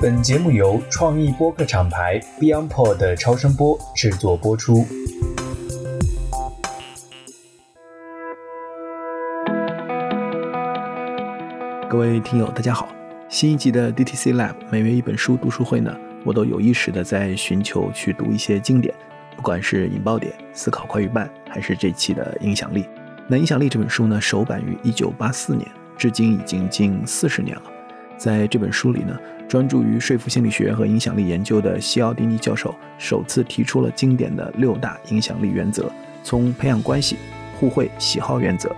本节目由创意播客厂牌 BeyondPod 的超声波制作播出。各位听友，大家好！新一集的 DTC Lab 每月一本书读书会呢，我都有意识的在寻求去读一些经典，不管是引爆点、思考快与慢，还是这期的影响力。那影响力这本书呢，首版于一九八四年，至今已经近四十年了。在这本书里呢，专注于说服心理学和影响力研究的西奥蒂尼教授，首次提出了经典的六大影响力原则，从培养关系、互惠、喜好原则。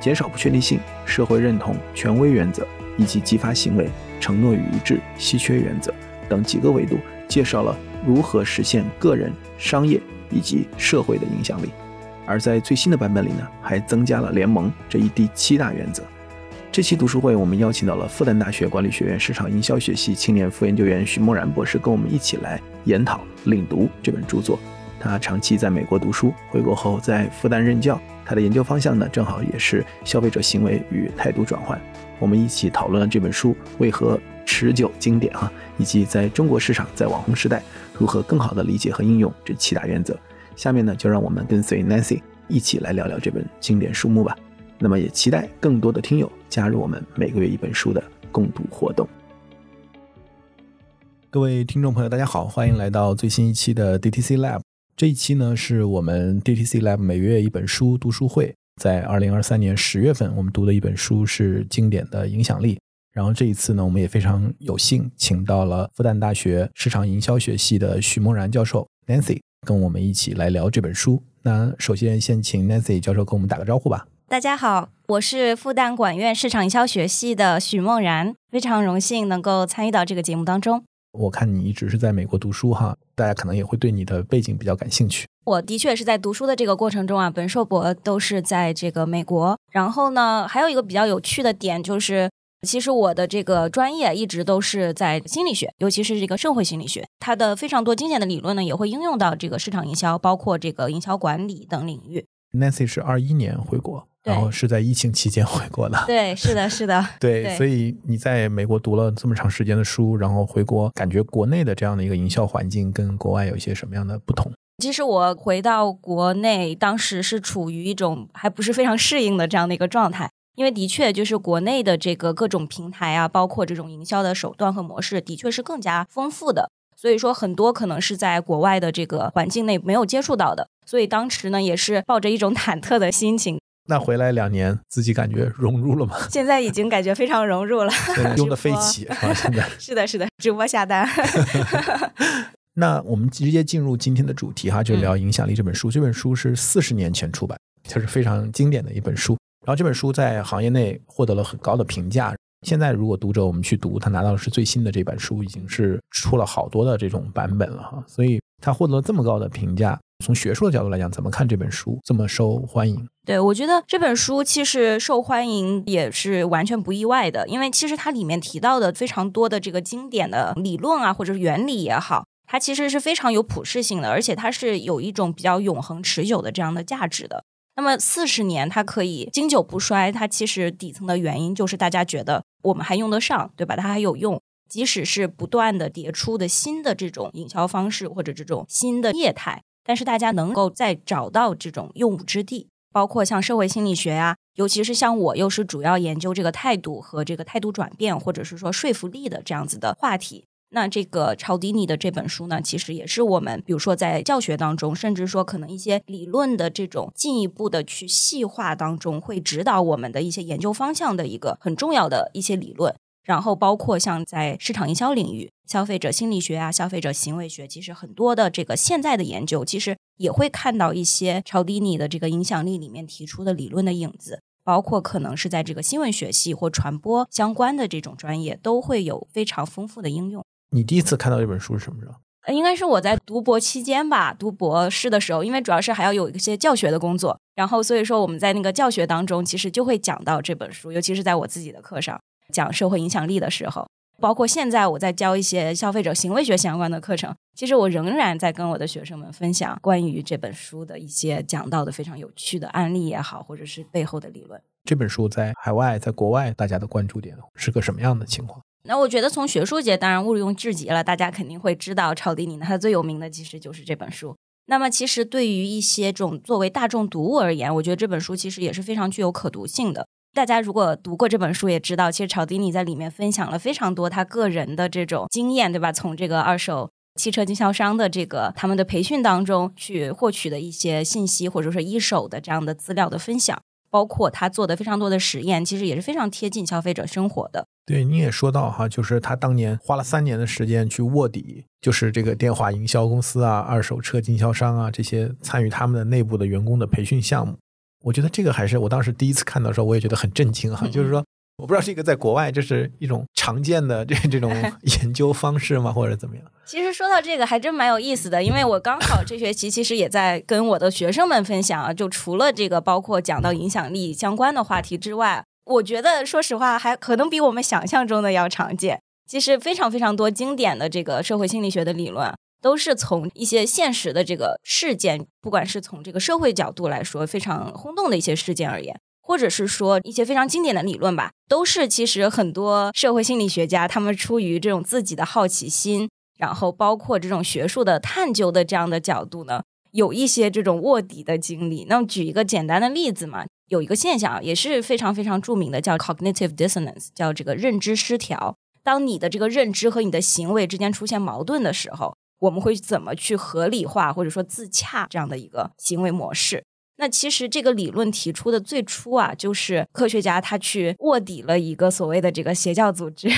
减少不确定性、社会认同、权威原则，以及激发行为、承诺与一致、稀缺原则等几个维度，介绍了如何实现个人、商业以及社会的影响力。而在最新的版本里呢，还增加了联盟这一第七大原则。这期读书会，我们邀请到了复旦大学管理学院市场营销学系青年副研究员徐梦然博士，跟我们一起来研讨、领读这本著作。他长期在美国读书，回国后在复旦任教。他的研究方向呢，正好也是消费者行为与态度转换。我们一起讨论了这本书为何持久经典啊，以及在中国市场在网红时代如何更好的理解和应用这七大原则。下面呢，就让我们跟随 Nancy 一起来聊聊这本经典书目吧。那么也期待更多的听友加入我们每个月一本书的共读活动。各位听众朋友，大家好，欢迎来到最新一期的 DTC Lab。这一期呢，是我们 DTC Lab 每月一本书读书会。在二零二三年十月份，我们读的一本书是经典的影响力。然后这一次呢，我们也非常有幸请到了复旦大学市场营销学系的许梦然教授 Nancy，跟我们一起来聊这本书。那首先先请 Nancy 教授跟我们打个招呼吧。大家好，我是复旦管院市场营销学系的许梦然，非常荣幸能够参与到这个节目当中。我看你一直是在美国读书哈，大家可能也会对你的背景比较感兴趣。我的确是在读书的这个过程中啊，本硕博都是在这个美国。然后呢，还有一个比较有趣的点就是，其实我的这个专业一直都是在心理学，尤其是这个社会心理学，它的非常多经典的理论呢，也会应用到这个市场营销，包括这个营销管理等领域。Nancy 是二一年回国。然后是在疫情期间回国的，对，是的，是的，对，所以你在美国读了这么长时间的书，然后回国，感觉国内的这样的一个营销环境跟国外有一些什么样的不同？其实我回到国内，当时是处于一种还不是非常适应的这样的一个状态，因为的确就是国内的这个各种平台啊，包括这种营销的手段和模式，的确是更加丰富的，所以说很多可能是在国外的这个环境内没有接触到的，所以当时呢也是抱着一种忐忑的心情。那回来两年，自己感觉融入了吗？现在已经感觉非常融入了，用的飞起啊！现在 是的，是的，直播下单。那我们直接进入今天的主题哈，就聊《影响力》这本书。这本书是四十年前出版，就是非常经典的一本书。然后这本书在行业内获得了很高的评价。现在如果读者我们去读，他拿到的是最新的这本书，已经是出了好多的这种版本了哈。所以他获得了这么高的评价。从学术的角度来讲，怎么看这本书这么受欢迎？对我觉得这本书其实受欢迎也是完全不意外的，因为其实它里面提到的非常多的这个经典的理论啊，或者是原理也好，它其实是非常有普适性的，而且它是有一种比较永恒持久的这样的价值的。那么四十年它可以经久不衰，它其实底层的原因就是大家觉得我们还用得上，对吧？它还有用，即使是不断的迭出的新的这种营销方式或者这种新的业态。但是大家能够再找到这种用武之地，包括像社会心理学啊，尤其是像我又是主要研究这个态度和这个态度转变，或者是说说服力的这样子的话题。那这个超迪尼的这本书呢，其实也是我们比如说在教学当中，甚至说可能一些理论的这种进一步的去细化当中，会指导我们的一些研究方向的一个很重要的一些理论。然后包括像在市场营销领域、消费者心理学啊、消费者行为学，其实很多的这个现在的研究，其实也会看到一些超迪尼的这个影响力里面提出的理论的影子。包括可能是在这个新闻学系或传播相关的这种专业，都会有非常丰富的应用。你第一次看到这本书是什么时候？应该是我在读博期间吧，读博士的时候，因为主要是还要有一些教学的工作，然后所以说我们在那个教学当中，其实就会讲到这本书，尤其是在我自己的课上。讲社会影响力的时候，包括现在我在教一些消费者行为学相关的课程，其实我仍然在跟我的学生们分享关于这本书的一些讲到的非常有趣的案例也好，或者是背后的理论。这本书在海外、在国外，大家的关注点是个什么样的情况？那我觉得从学术界当然毋庸置疑了，大家肯定会知道超迪尼，他最有名的其实就是这本书。那么其实对于一些这种作为大众读物而言，我觉得这本书其实也是非常具有可读性的。大家如果读过这本书，也知道其实超迪尼在里面分享了非常多他个人的这种经验，对吧？从这个二手汽车经销商的这个他们的培训当中去获取的一些信息，或者说一手的这样的资料的分享。包括他做的非常多的实验，其实也是非常贴近消费者生活的。对，你也说到哈，就是他当年花了三年的时间去卧底，就是这个电话营销公司啊、二手车经销商啊这些参与他们的内部的员工的培训项目。我觉得这个还是我当时第一次看到的时候，我也觉得很震惊哈，就是说。我不知道这个在国外这是一种常见的这这种 研究方式吗，或者怎么样？其实说到这个还真蛮有意思的，因为我刚好这学期其实也在跟我的学生们分享啊，就除了这个包括讲到影响力相关的话题之外，我觉得说实话还可能比我们想象中的要常见。其实非常非常多经典的这个社会心理学的理论，都是从一些现实的这个事件，不管是从这个社会角度来说非常轰动的一些事件而言。或者是说一些非常经典的理论吧，都是其实很多社会心理学家他们出于这种自己的好奇心，然后包括这种学术的探究的这样的角度呢，有一些这种卧底的经历。那么举一个简单的例子嘛，有一个现象也是非常非常著名的，叫 cognitive dissonance，叫这个认知失调。当你的这个认知和你的行为之间出现矛盾的时候，我们会怎么去合理化或者说自洽这样的一个行为模式？那其实这个理论提出的最初啊，就是科学家他去卧底了一个所谓的这个邪教组织，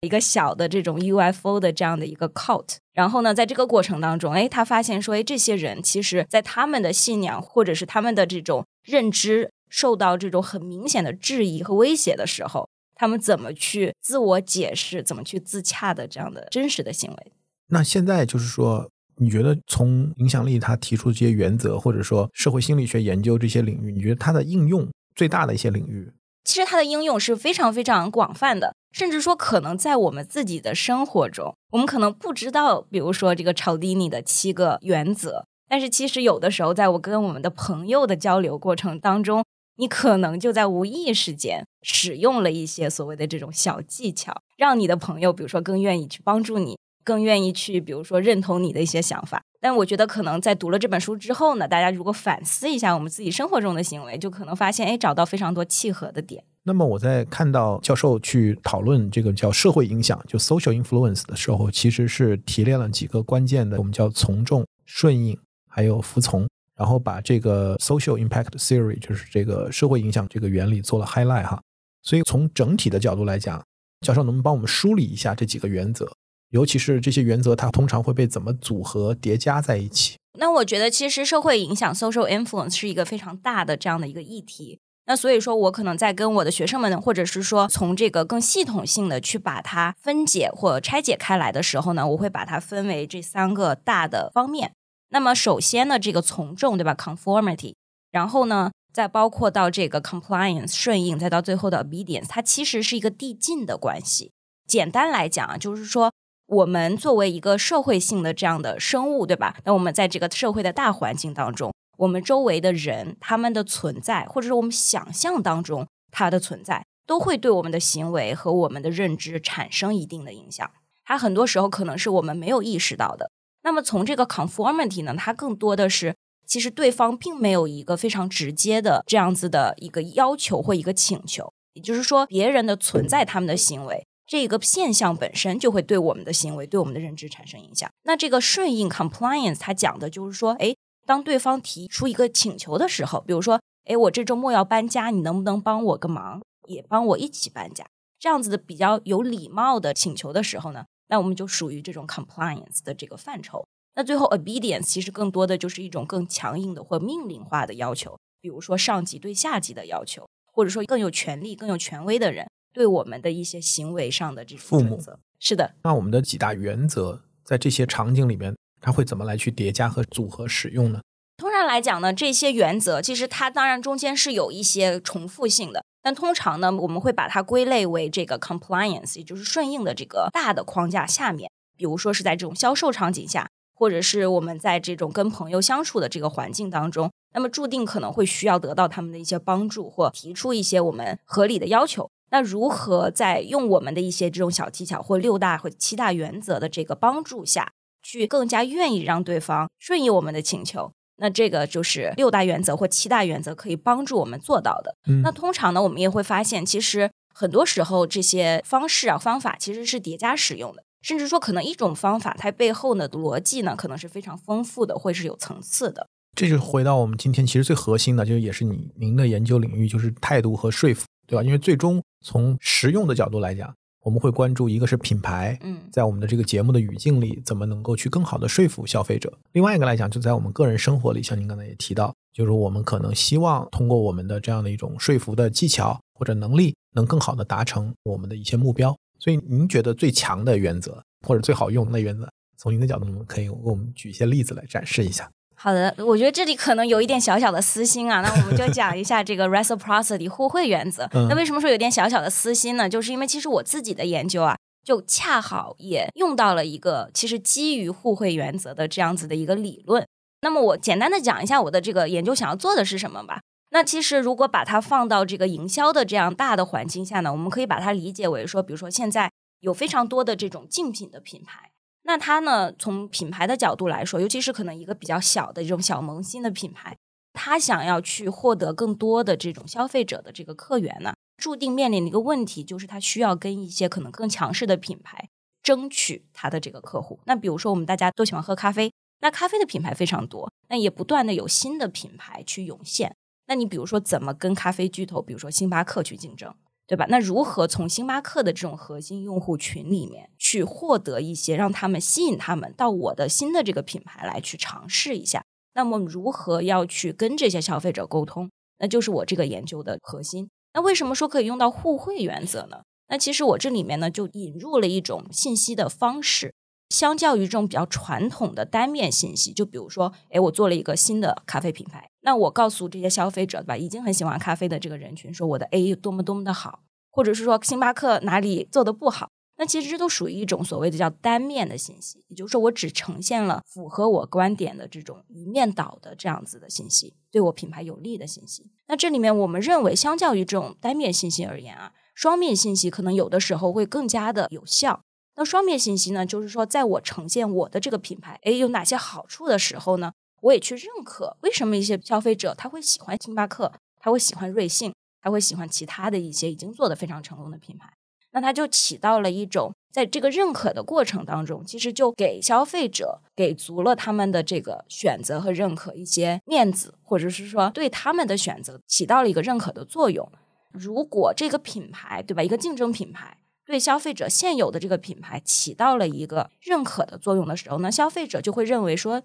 一个小的这种 UFO 的这样的一个 cult。然后呢，在这个过程当中，哎，他发现说，哎，这些人其实在他们的信仰或者是他们的这种认知受到这种很明显的质疑和威胁的时候，他们怎么去自我解释，怎么去自洽的这样的真实的行为。那现在就是说。你觉得从影响力他提出这些原则，或者说社会心理学研究这些领域，你觉得它的应用最大的一些领域？其实它的应用是非常非常广泛的，甚至说可能在我们自己的生活中，我们可能不知道，比如说这个超低尼的七个原则，但是其实有的时候，在我跟我们的朋友的交流过程当中，你可能就在无意识间使用了一些所谓的这种小技巧，让你的朋友，比如说更愿意去帮助你。更愿意去，比如说认同你的一些想法，但我觉得可能在读了这本书之后呢，大家如果反思一下我们自己生活中的行为，就可能发现，哎，找到非常多契合的点。那么我在看到教授去讨论这个叫社会影响，就 social influence 的时候，其实是提炼了几个关键的，我们叫从众、顺应，还有服从，然后把这个 social impact theory，就是这个社会影响这个原理做了 highlight 哈。所以从整体的角度来讲，教授能不能帮我们梳理一下这几个原则？尤其是这些原则，它通常会被怎么组合叠加在一起？那我觉得，其实社会影响 （social influence） 是一个非常大的这样的一个议题。那所以说我可能在跟我的学生们，或者是说从这个更系统性的去把它分解或拆解开来的时候呢，我会把它分为这三个大的方面。那么首先呢，这个从众，对吧？conformity，然后呢，再包括到这个 compliance 顺应，再到最后的 obedience，它其实是一个递进的关系。简单来讲啊，就是说。我们作为一个社会性的这样的生物，对吧？那我们在这个社会的大环境当中，我们周围的人他们的存在，或者是我们想象当中它的存在，都会对我们的行为和我们的认知产生一定的影响。它很多时候可能是我们没有意识到的。那么从这个 conformity 呢，它更多的是其实对方并没有一个非常直接的这样子的一个要求或一个请求，也就是说，别人的存在，他们的行为。这个现象本身就会对我们的行为、对我们的认知产生影响。那这个顺应 （compliance） 它讲的就是说，哎，当对方提出一个请求的时候，比如说，哎，我这周末要搬家，你能不能帮我个忙，也帮我一起搬家？这样子的比较有礼貌的请求的时候呢，那我们就属于这种 compliance 的这个范畴。那最后 obedience 其实更多的就是一种更强硬的或命令化的要求，比如说上级对下级的要求，或者说更有权力、更有权威的人。对我们的一些行为上的这种准则，是的。那我们的几大原则在这些场景里面，它会怎么来去叠加和组合使用呢？通常来讲呢，这些原则其实它当然中间是有一些重复性的，但通常呢，我们会把它归类为这个 compliance，也就是顺应的这个大的框架下面。比如说是在这种销售场景下，或者是我们在这种跟朋友相处的这个环境当中，那么注定可能会需要得到他们的一些帮助，或提出一些我们合理的要求。那如何在用我们的一些这种小技巧或六大或七大原则的这个帮助下去更加愿意让对方顺应我们的请求？那这个就是六大原则或七大原则可以帮助我们做到的。嗯那通常呢，我们也会发现，其实很多时候这些方式啊方法其实是叠加使用的，甚至说可能一种方法它背后呢的逻辑呢可能是非常丰富的，会是有层次的。这就回到我们今天其实最核心的，就是也是你您的研究领域，就是态度和说服，对吧？因为最终从实用的角度来讲，我们会关注一个是品牌，嗯在我们的这个节目的语境里，怎么能够去更好的说服消费者？另外一个来讲，就在我们个人生活里，像您刚才也提到，就是我们可能希望通过我们的这样的一种说服的技巧或者能力，能更好的达成我们的一些目标。所以，您觉得最强的原则或者最好用的原则，从您的角度，可以给我们举一些例子来展示一下。好的，我觉得这里可能有一点小小的私心啊，那我们就讲一下这个 reciprocity 互惠原则。嗯那为什么说有点小小的私心呢？就是因为其实我自己的研究啊，就恰好也用到了一个其实基于互惠原则的这样子的一个理论。那么我简单的讲一下我的这个研究想要做的是什么吧。那其实如果把它放到这个营销的这样大的环境下呢，我们可以把它理解为说，比如说现在有非常多的这种竞品的品牌。那它呢，从品牌的角度来说，尤其是可能一个比较小的这种小萌新的品牌，它想要去获得更多的这种消费者的这个客源呢，注定面临的一个问题就是它需要跟一些可能更强势的品牌争取它的这个客户。那比如说我们大家都喜欢喝咖啡，那咖啡的品牌非常多，那也不断的有新的品牌去涌现。那你比如说怎么跟咖啡巨头，比如说星巴克去竞争？对吧？那如何从星巴克的这种核心用户群里面去获得一些，让他们吸引他们到我的新的这个品牌来去尝试一下？那么如何要去跟这些消费者沟通？那就是我这个研究的核心。那为什么说可以用到互惠原则呢？那其实我这里面呢就引入了一种信息的方式，相较于这种比较传统的单面信息，就比如说，哎，我做了一个新的咖啡品牌，那我告诉这些消费者，对吧？已经很喜欢咖啡的这个人群，说我的 A 有多么多么的好，或者是说星巴克哪里做的不好，那其实这都属于一种所谓的叫单面的信息，也就是说，我只呈现了符合我观点的这种一面倒的这样子的信息，对我品牌有利的信息。那这里面我们认为，相较于这种单面信息而言啊，双面信息可能有的时候会更加的有效。那双面信息呢，就是说，在我呈现我的这个品牌，诶，有哪些好处的时候呢，我也去认可为什么一些消费者他会喜欢星巴克，他会喜欢瑞幸，他会喜欢其他的一些已经做得非常成功的品牌。那它就起到了一种在这个认可的过程当中，其实就给消费者给足了他们的这个选择和认可一些面子，或者是说对他们的选择起到了一个认可的作用。如果这个品牌对吧，一个竞争品牌对消费者现有的这个品牌起到了一个认可的作用的时候呢，消费者就会认为说，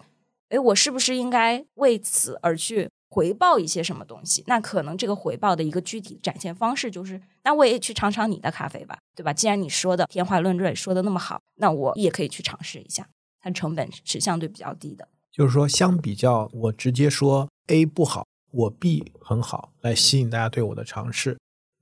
诶，我是不是应该为此而去回报一些什么东西？那可能这个回报的一个具体展现方式就是，那我也去尝尝你的咖啡吧，对吧？既然你说的天花乱坠，说的那么好，那我也可以去尝试一下，它成本是相对比较低的。就是说，相比较我直接说 A 不好，我 B 很好，来吸引大家对我的尝试。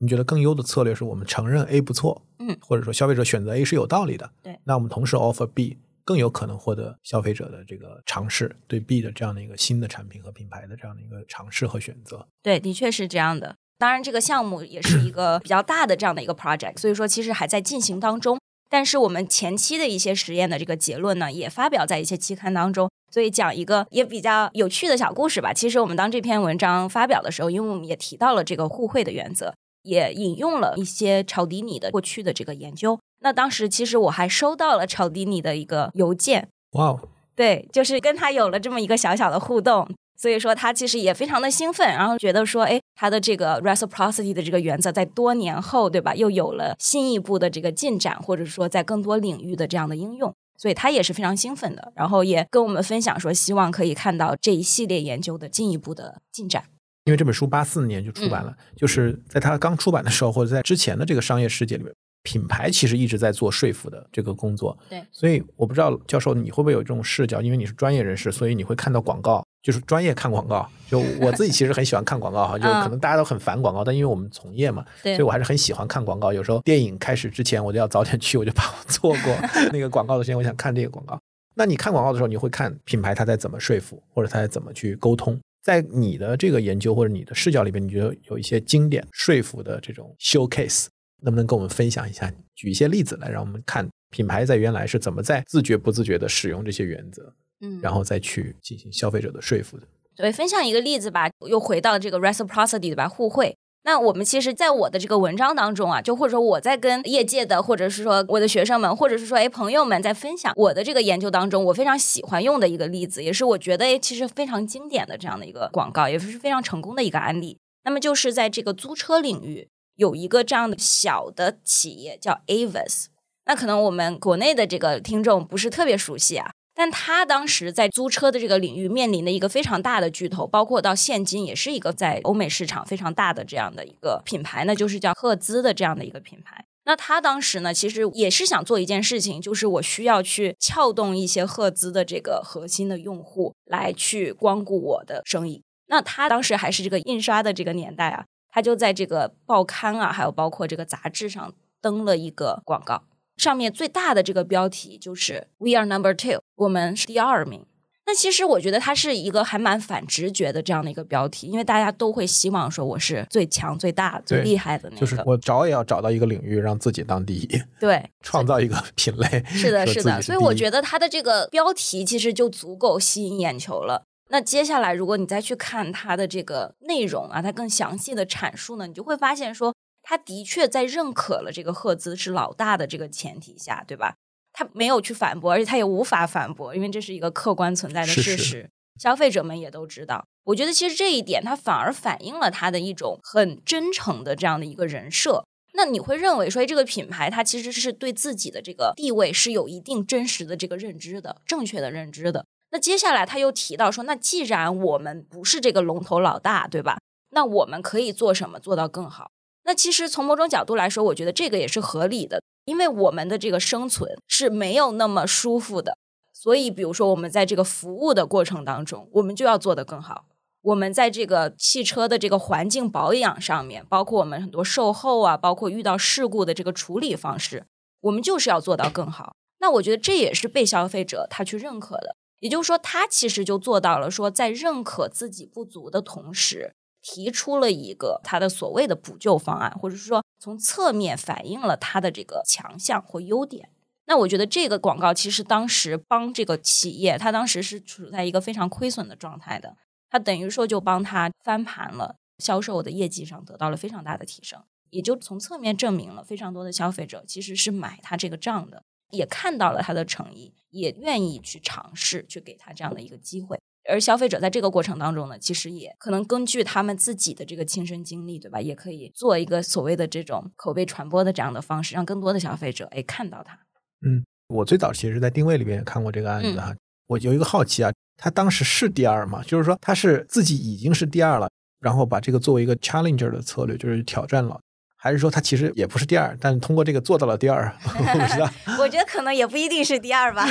你觉得更优的策略是我们承认 A 不错，嗯，或者说消费者选择 A 是有道理的，对那我们同时 offer B，更有可能获得消费者的这个尝试，对 B 的这样的一个新的产品和品牌的这样的一个尝试和选择。对，的确是这样的。当然，这个项目也是一个比较大的这样的一个 project，所以说其实还在进行当中。但是我们前期的一些实验的这个结论呢，也发表在一些期刊当中。所以讲一个也比较有趣的小故事吧。其实我们当这篇文章发表的时候，因为我们也提到了这个互惠的原则，也引用了一些炒迪尼的过去的这个研究。那当时其实我还收到了炒迪尼的一个邮件，哇哦，对，就是跟他有了这么一个小小的互动，所以说他其实也非常的兴奋，然后觉得说，哎，他的这个 reciprocity 的这个原则在多年后，对吧，又有了新一步的这个进展，或者说在更多领域的这样的应用，所以他也是非常兴奋的，然后也跟我们分享说，希望可以看到这一系列研究的进一步的进展。因为这本书八四年就出版了，就是 在它刚出版的时候，或者在之前的这个商业世界里面，品牌其实一直在做说服的这个工作。对，所以我不知道教授你会不会有这种视角，因为你是专业人士，所以你会看到广告，就是专业看广告。就我自己其实很喜欢看广告哈，就可能大家都很烦广告，但因为我们从业嘛，所以我还是很喜欢看广告。有时候电影开始之前，我就要早点去，我就怕我错过 那个广告的时间，我想看这个广告。那你看广告的时候，你会看品牌它在怎么说服，或者它在怎么去沟通。在你的这个研究或者你的视角里边，你觉得有一些经典说服的这种 showcase，能不能跟我们分享一下，举一些例子来，让我们看品牌在原来是怎么在自觉不自觉的使用这些原则，嗯，然后再去进行消费者的说服的。对，分享一个例子吧，又回到这个 reciprocity 对吧？互惠。那我们其实，在我的这个文章当中啊，就或者说我在跟业界的，或者是说我的学生们，或者是说哎朋友们在分享我的这个研究当中，我非常喜欢用的一个例子，也是我觉得哎其实非常经典的这样的一个广告，也是非常成功的一个案例。那么就是在这个租车领域，有一个这样的小的企业叫 Avis。那可能我们国内的这个听众不是特别熟悉啊。但他当时在租车的这个领域面临的一个非常大的巨头，包括到现今也是一个在欧美市场非常大的这样的一个品牌那，就是叫赫兹的这样的一个品牌。那他当时呢，其实也是想做一件事情，就是我需要去撬动一些赫兹的这个核心的用户来去光顾我的生意。那他当时还是这个印刷的这个年代啊，他就在这个报刊啊，还有包括这个杂志上登了一个广告。上面最大的这个标题就是 “We are number two”，我们是第二名。那其实我觉得它是一个还蛮反直觉的这样的一个标题，因为大家都会希望说我是最强、最大、最厉害的那个。就是我找也要找到一个领域，让自己当第一。对，创造一个品类。是的，是的。所以我觉得得它的这个标题其实就足够吸引眼球了。那接下来，如果你再去看它的这个内容啊，它更详细的阐述呢，你就会发现说。他的确在认可了这个赫兹是老大的这个前提下，对吧？他没有去反驳，而且他也无法反驳，因为这是一个客观存在的事实。消费者们也都知道。我觉得其实这一点，它反而反映了他的一种很真诚的这样的一个人设。那你会认为说，这个品牌它其实是对自己的这个地位是有一定真实的这个认知的，正确的认知的。那接下来他又提到说，那既然我们不是这个龙头老大，对吧？那我们可以做什么做到更好？那其实从某种角度来说，我觉得这个也是合理的，因为我们的这个生存是没有那么舒服的，所以比如说我们在这个服务的过程当中，我们就要做得更好。我们在这个汽车的这个环境保养上面，包括我们很多售后啊，包括遇到事故的这个处理方式，我们就是要做到更好。那我觉得这也是被消费者他去认可的，也就是说，他其实就做到了说，在认可自己不足的同时。提出了一个他的所谓的补救方案，或者是说从侧面反映了他的这个强项或优点。那我觉得这个广告其实当时帮这个企业，他当时是处在一个非常亏损的状态的，他等于说就帮他翻盘了，销售的业绩上得到了非常大的提升，也就从侧面证明了非常多的消费者其实是买他这个账的，也看到了他的诚意，也愿意去尝试去给他这样的一个机会。而消费者在这个过程当中呢，其实也可能根据他们自己的这个亲身经历，对吧？也可以做一个所谓的这种口碑传播的这样的方式，让更多的消费者哎看到它。嗯，我最早其实，在定位里边也看过这个案子哈。我有一个好奇啊，他当时是第二嘛？就是说他是自己已经是第二了，然后把这个作为一个 challenger 的策略，就是挑战了。还是说他其实也不是第二，但通过这个做到了第二？我不知道。我觉得可能也不一定是第二吧。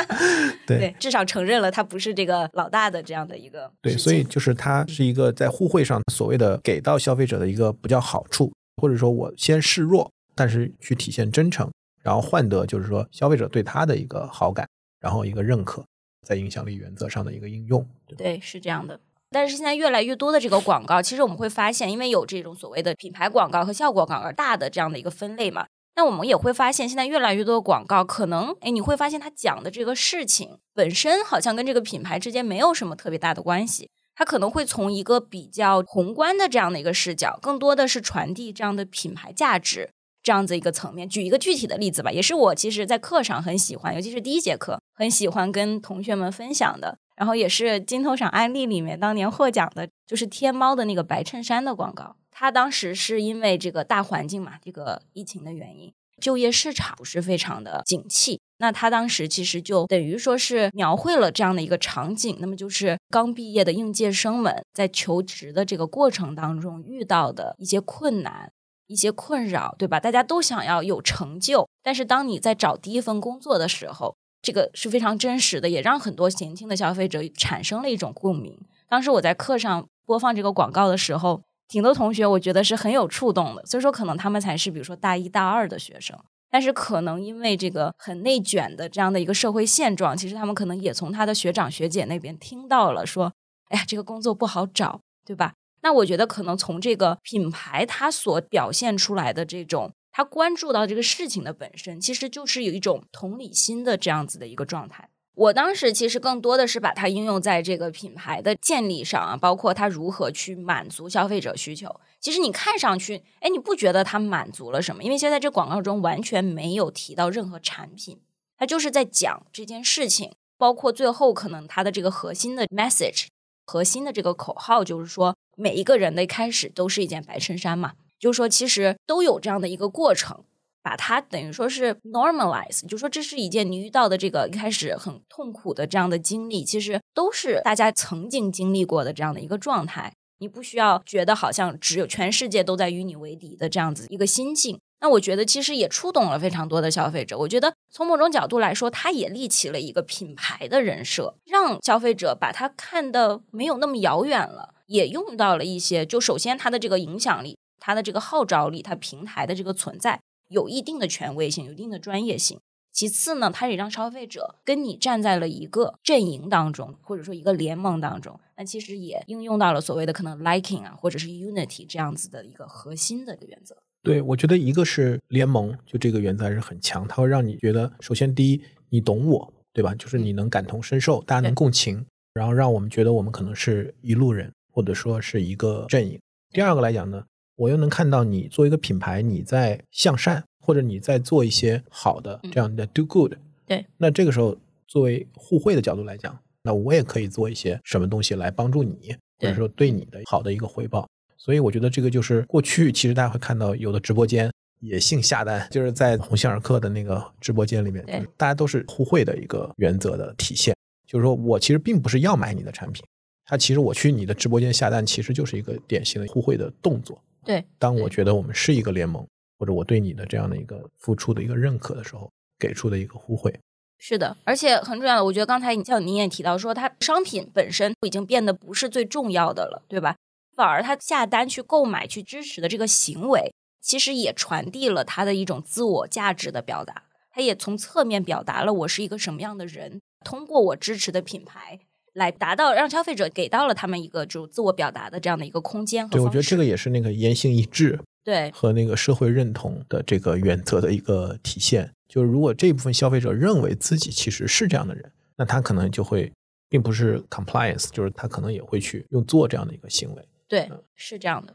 对，至少承认了他不是这个老大的这样的一个。对，所以就是他是一个在互惠上所谓的给到消费者的一个不叫好处，或者说我先示弱，但是去体现真诚，然后换得就是说消费者对他的一个好感，然后一个认可，在影响力原则上的一个应用。对，是这样的。但是现在越来越多的这个广告，其实我们会发现，因为有这种所谓的品牌广告和效果广告大的这样的一个分类嘛，那我们也会发现，现在越来越多的广告，可能哎，你会发现它讲的这个事情本身好像跟这个品牌之间没有什么特别大的关系，它可能会从一个比较宏观的这样的一个视角，更多的是传递这样的品牌价值这样子一个层面。举一个具体的例子吧，也是我其实在课上很喜欢，尤其是第一节课很喜欢跟同学们分享的。然后也是金头赏案例里面当年获奖的，就是天猫的那个白衬衫的广告。它当时是因为这个大环境嘛，这个疫情的原因，就业市场不是非常的景气。那他当时其实就等于说是描绘了这样的一个场景，那么就是刚毕业的应届生们在求职的这个过程当中遇到的一些困难、一些困扰，对吧？大家都想要有成就，但是当你在找第一份工作的时候。这个是非常真实的，也让很多年轻的消费者产生了一种共鸣。当时我在课上播放这个广告的时候，挺多同学我觉得是很有触动的。所以说，可能他们才是比如说大一大二的学生，但是可能因为这个很内卷的这样的一个社会现状，其实他们可能也从他的学长学姐那边听到了说：“哎呀，这个工作不好找，对吧？”那我觉得可能从这个品牌它所表现出来的这种。他关注到这个事情的本身，其实就是有一种同理心的这样子的一个状态。我当时其实更多的是把它应用在这个品牌的建立上啊，包括它如何去满足消费者需求。其实你看上去，哎，你不觉得它满足了什么？因为现在这广告中完全没有提到任何产品，它就是在讲这件事情。包括最后可能它的这个核心的 message，核心的这个口号就是说，每一个人的开始都是一件白衬衫嘛，就是说其实都有这样的一个过程。把它等于说是 normalize，就说这是一件你遇到的这个一开始很痛苦的这样的经历，其实都是大家曾经经历过的这样的一个状态。你不需要觉得好像只有全世界都在与你为敌的这样子一个心境。那我觉得其实也触动了非常多的消费者。我觉得从某种角度来说，它也立起了一个品牌的人设，让消费者把它看得没有那么遥远了。也用到了一些，就首先它的这个影响力，它的这个号召力，它平台的这个存在。有一定的权威性，有一定的专业性。其次呢，它也让消费者跟你站在了一个阵营当中，或者说一个联盟当中。那其实也应用到了所谓的可能 liking 啊，或者是 unity 这样子的一个核心的一个原则。对，我觉得一个是联盟，就这个原则还是很强，它会让你觉得，首先第一，你懂我，对吧？就是你能感同身受，大家能共情，然后让我们觉得我们可能是一路人，或者说是一个阵营。第二个来讲呢？我又能看到你作为一个品牌，你在向善，或者你在做一些好的这样的 do good。对，那这个时候作为互惠的角度来讲，那我也可以做一些什么东西来帮助你，或者说对你的好的一个回报。所以我觉得这个就是过去其实大家会看到有的直播间也姓下单，就是在鸿星尔克的那个直播间里面，大家都是互惠的一个原则的体现。就是说我其实并不是要买你的产品，它其实我去你的直播间下单，其实就是一个典型的互惠的动作。对，当我觉得我们是一个联盟，或者我对你的这样的一个付出的一个认可的时候，给出的一个互惠。是的，而且很重要的，我觉得刚才像您也提到说，它商品本身已经变得不是最重要的了，对吧？反而他下单去购买、去支持的这个行为，其实也传递了他的一种自我价值的表达。他也从侧面表达了我是一个什么样的人，通过我支持的品牌。来达到让消费者给到了他们一个就自我表达的这样的一个空间。对，我觉得这个也是那个言行一致，对，和那个社会认同的这个原则的一个体现。就是如果这部分消费者认为自己其实是这样的人，那他可能就会并不是 compliance，就是他可能也会去用做这样的一个行为。对，是这样的。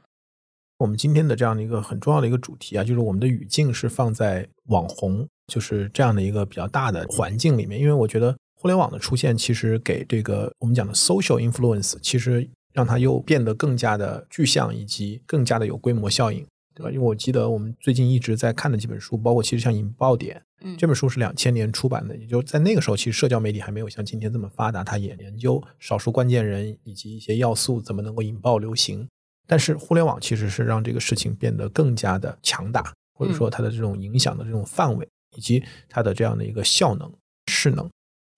我们今天的这样的一个很重要的一个主题啊，就是我们的语境是放在网红就是这样的一个比较大的环境里面，因为我觉得。互联网的出现，其实给这个我们讲的 social influence，其实让它又变得更加的具象，以及更加的有规模效应，对吧？因为我记得我们最近一直在看的几本书，包括其实像《引爆点》，嗯，这本书是两千年出版的，也就在那个时候，其实社交媒体还没有像今天这么发达，它也研究少数关键人以及一些要素怎么能够引爆流行。但是互联网其实是让这个事情变得更加的强大，或者说它的这种影响的这种范围，以及它的这样的一个效能、势能。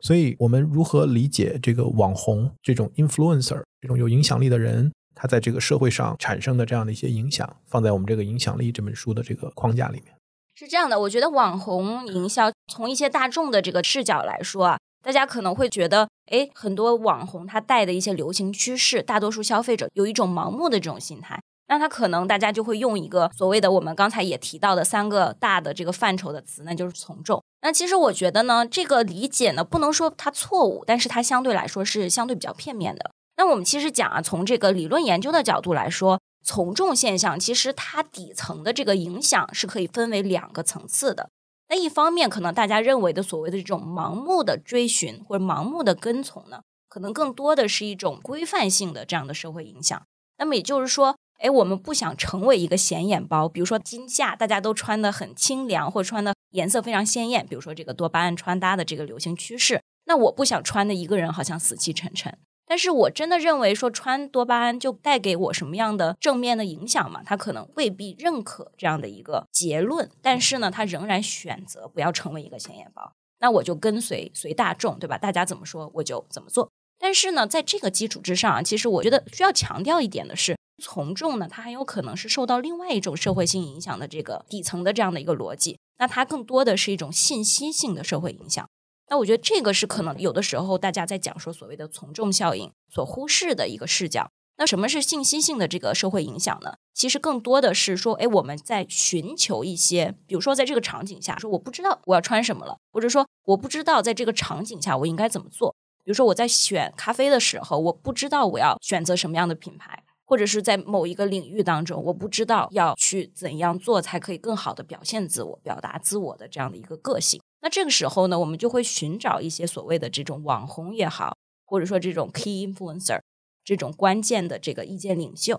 所以，我们如何理解这个网红、这种 influencer、这种有影响力的人，他在这个社会上产生的这样的一些影响，放在我们这个影响力这本书的这个框架里面？是这样的，我觉得网红营销从一些大众的这个视角来说啊，大家可能会觉得，哎，很多网红他带的一些流行趋势，大多数消费者有一种盲目的这种心态。那他可能大家就会用一个所谓的我们刚才也提到的三个大的这个范畴的词，那就是从众。那其实我觉得呢，这个理解呢不能说它错误，但是它相对来说是相对比较片面的。那我们其实讲啊，从这个理论研究的角度来说，从众现象其实它底层的这个影响是可以分为两个层次的。那一方面，可能大家认为的所谓的这种盲目的追寻或者盲目的跟从呢，可能更多的是一种规范性的这样的社会影响。那么也就是说。哎，我们不想成为一个显眼包，比如说今夏大家都穿的很清凉，或穿的颜色非常鲜艳，比如说这个多巴胺穿搭的这个流行趋势。那我不想穿的一个人好像死气沉沉，但是我真的认为说穿多巴胺就带给我什么样的正面的影响嘛？他可能未必认可这样的一个结论，但是呢，他仍然选择不要成为一个显眼包。那我就跟随随大众，对吧？大家怎么说我就怎么做。但是呢，在这个基础之上啊，其实我觉得需要强调一点的是。从众呢，它很有可能是受到另外一种社会性影响的这个底层的这样的一个逻辑，那它更多的是一种信息性的社会影响。那我觉得这个是可能有的时候大家在讲说所谓的从众效应所忽视的一个视角。那什么是信息性的这个社会影响呢？其实更多的是说，哎，我们在寻求一些，比如说在这个场景下，说我不知道我要穿什么了，或者说我不知道在这个场景下我应该怎么做。比如说我在选咖啡的时候，我不知道我要选择什么样的品牌，或者是在某一个领域当中，我不知道要去怎样做才可以更好的表现自我、表达自我的这样的一个个性。那这个时候呢，我们就会寻找一些所谓的这种网红也好，或者说这种 key influencer。这种关键的这个意见领袖，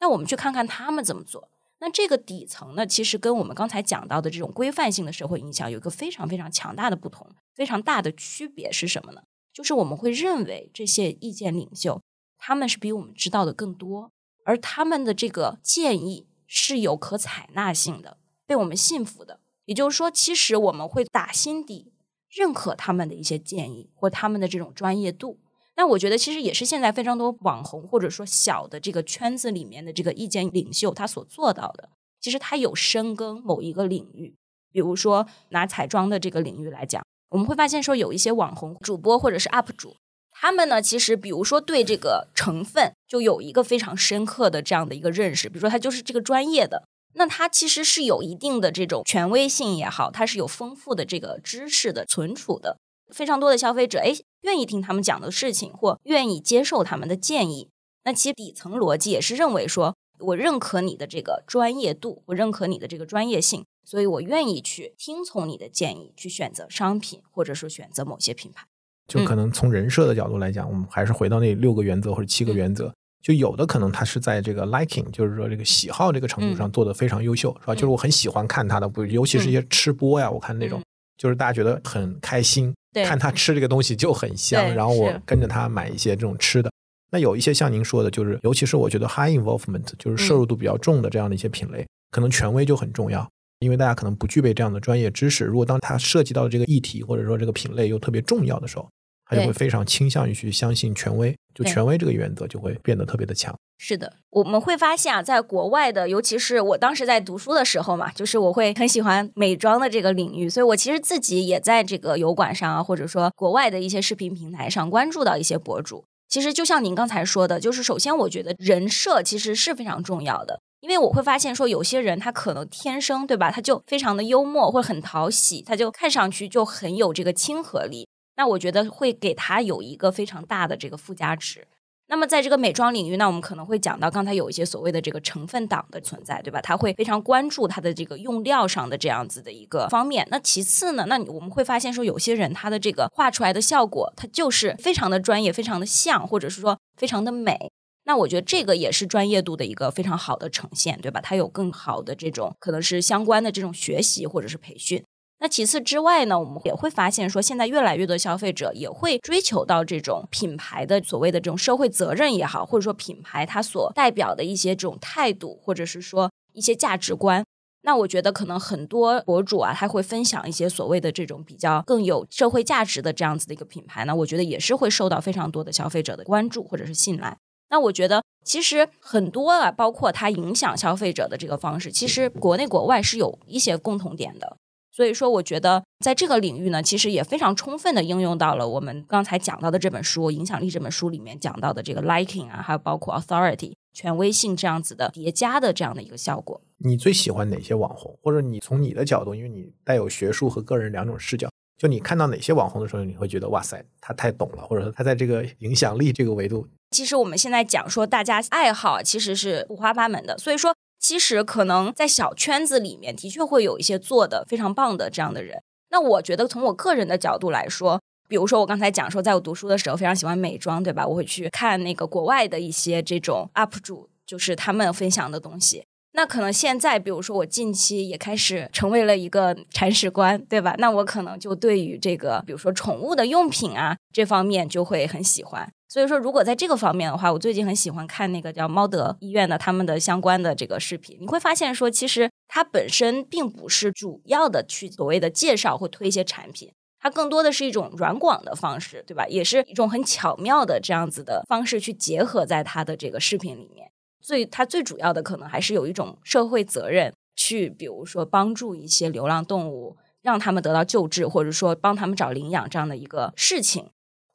那我们去看看他们怎么做。那这个底层呢，其实跟我们刚才讲到的这种规范性的社会影响有一个非常非常强大的不同，非常大的区别是什么呢？就是我们会认为这些意见领袖他们是比我们知道的更多，而他们的这个建议是有可采纳性的，被我们信服的。也就是说，其实我们会打心底认可他们的一些建议或他们的这种专业度。那我觉得其实也是现在非常多网红或者说小的这个圈子里面的这个意见领袖他所做到的，其实他有深耕某一个领域，比如说拿彩妆的这个领域来讲，我们会发现说有一些网红主播或者是 UP 主，他们呢其实比如说对这个成分就有一个非常深刻的这样的一个认识，比如说他就是这个专业的，那他其实是有一定的这种权威性也好，他是有丰富的这个知识的存储的。非常多的消费者，哎，愿意听他们讲的事情，或愿意接受他们的建议。那其实底层逻辑也是认为说，我认可你的这个专业度，我认可你的这个专业性，所以我愿意去听从你的建议，去选择商品，或者说选择某些品牌。就可能从人设的角度来讲，我们还是回到那六个原则或者七个原则。就有的可能他是在这个 liking，就是说这个喜好这个程度上做的非常优秀，是吧？就是我很喜欢看他的，不，尤其是一些吃播呀，我看那种，就是大家觉得很开心。看他吃这个东西就很香，然后我跟着他买一些这种吃的。那有一些像您说的，就是尤其是我觉得 high involvement，就是摄入度比较重的这样的一些品类，可能权威就很重要，因为大家可能不具备这样的专业知识。如果当他涉及到这个议题或者说这个品类又特别重要的时候，他就会非常倾向于去相信权威，就权威这个原则就会变得特别的强。是的，我们会发现啊，在国外的，尤其是我当时在读书的时候嘛，就是我会很喜欢美妆的这个领域，所以我其实自己也在这个油管上啊，或者说国外的一些视频平台上关注到一些博主。其实就像您刚才说的，就是首先我觉得人设其实是非常重要的，因为我会发现说有些人他可能天生对吧，他就非常的幽默或者很讨喜，他就看上去就很有这个亲和力，那我觉得会给他有一个非常大的这个附加值。那么，在这个美妆领域，那我们可能会讲到刚才有一些所谓的这个成分党的存在，对吧？他会非常关注它的这个用料上的这样子的一个方面。那其次呢，那我们会发现说，有些人他的这个画出来的效果，它就是非常的专业，非常的像，或者是说非常的美。那我觉得这个也是专业度的一个非常好的呈现，对吧？它有更好的这种可能是相关的这种学习或者是培训。那其次之外呢，我们也会发现说，现在越来越多消费者也会追求到这种品牌的所谓的这种社会责任也好，或者说品牌它所代表的一些这种态度，或者是说一些价值观。那我觉得可能很多博主啊，他会分享一些所谓的这种比较更有社会价值的这样子的一个品牌呢，我觉得也是会受到非常多的消费者的关注或者是信赖。那我觉得其实很多啊，包括它影响消费者的这个方式，其实国内国外是有一些共同点的。所以说，我觉得在这个领域呢，其实也非常充分的应用到了我们刚才讲到的这本书《影响力》这本书里面讲到的这个 liking 啊，还有包括 authority 权威性这样子的叠加的这样的一个效果。你最喜欢哪些网红？或者你从你的角度，因为你带有学术和个人两种视角，就你看到哪些网红的时候，你会觉得哇塞，他太懂了，或者说他在这个影响力这个维度。其实我们现在讲说，大家爱好其实是五花八门的，所以说。其实可能在小圈子里面，的确会有一些做的非常棒的这样的人。那我觉得从我个人的角度来说，比如说我刚才讲说，在我读书的时候非常喜欢美妆，对吧？我会去看那个国外的一些这种 UP 主，就是他们分享的东西。那可能现在，比如说我近期也开始成为了一个铲屎官，对吧？那我可能就对于这个，比如说宠物的用品啊这方面就会很喜欢。所以说，如果在这个方面的话，我最近很喜欢看那个叫猫德医院的他们的相关的这个视频。你会发现说，其实它本身并不是主要的去所谓的介绍或推一些产品，它更多的是一种软广的方式，对吧？也是一种很巧妙的这样子的方式去结合在它的这个视频里面。所以，它最主要的可能还是有一种社会责任，去比如说帮助一些流浪动物，让他们得到救治，或者说帮他们找领养这样的一个事情。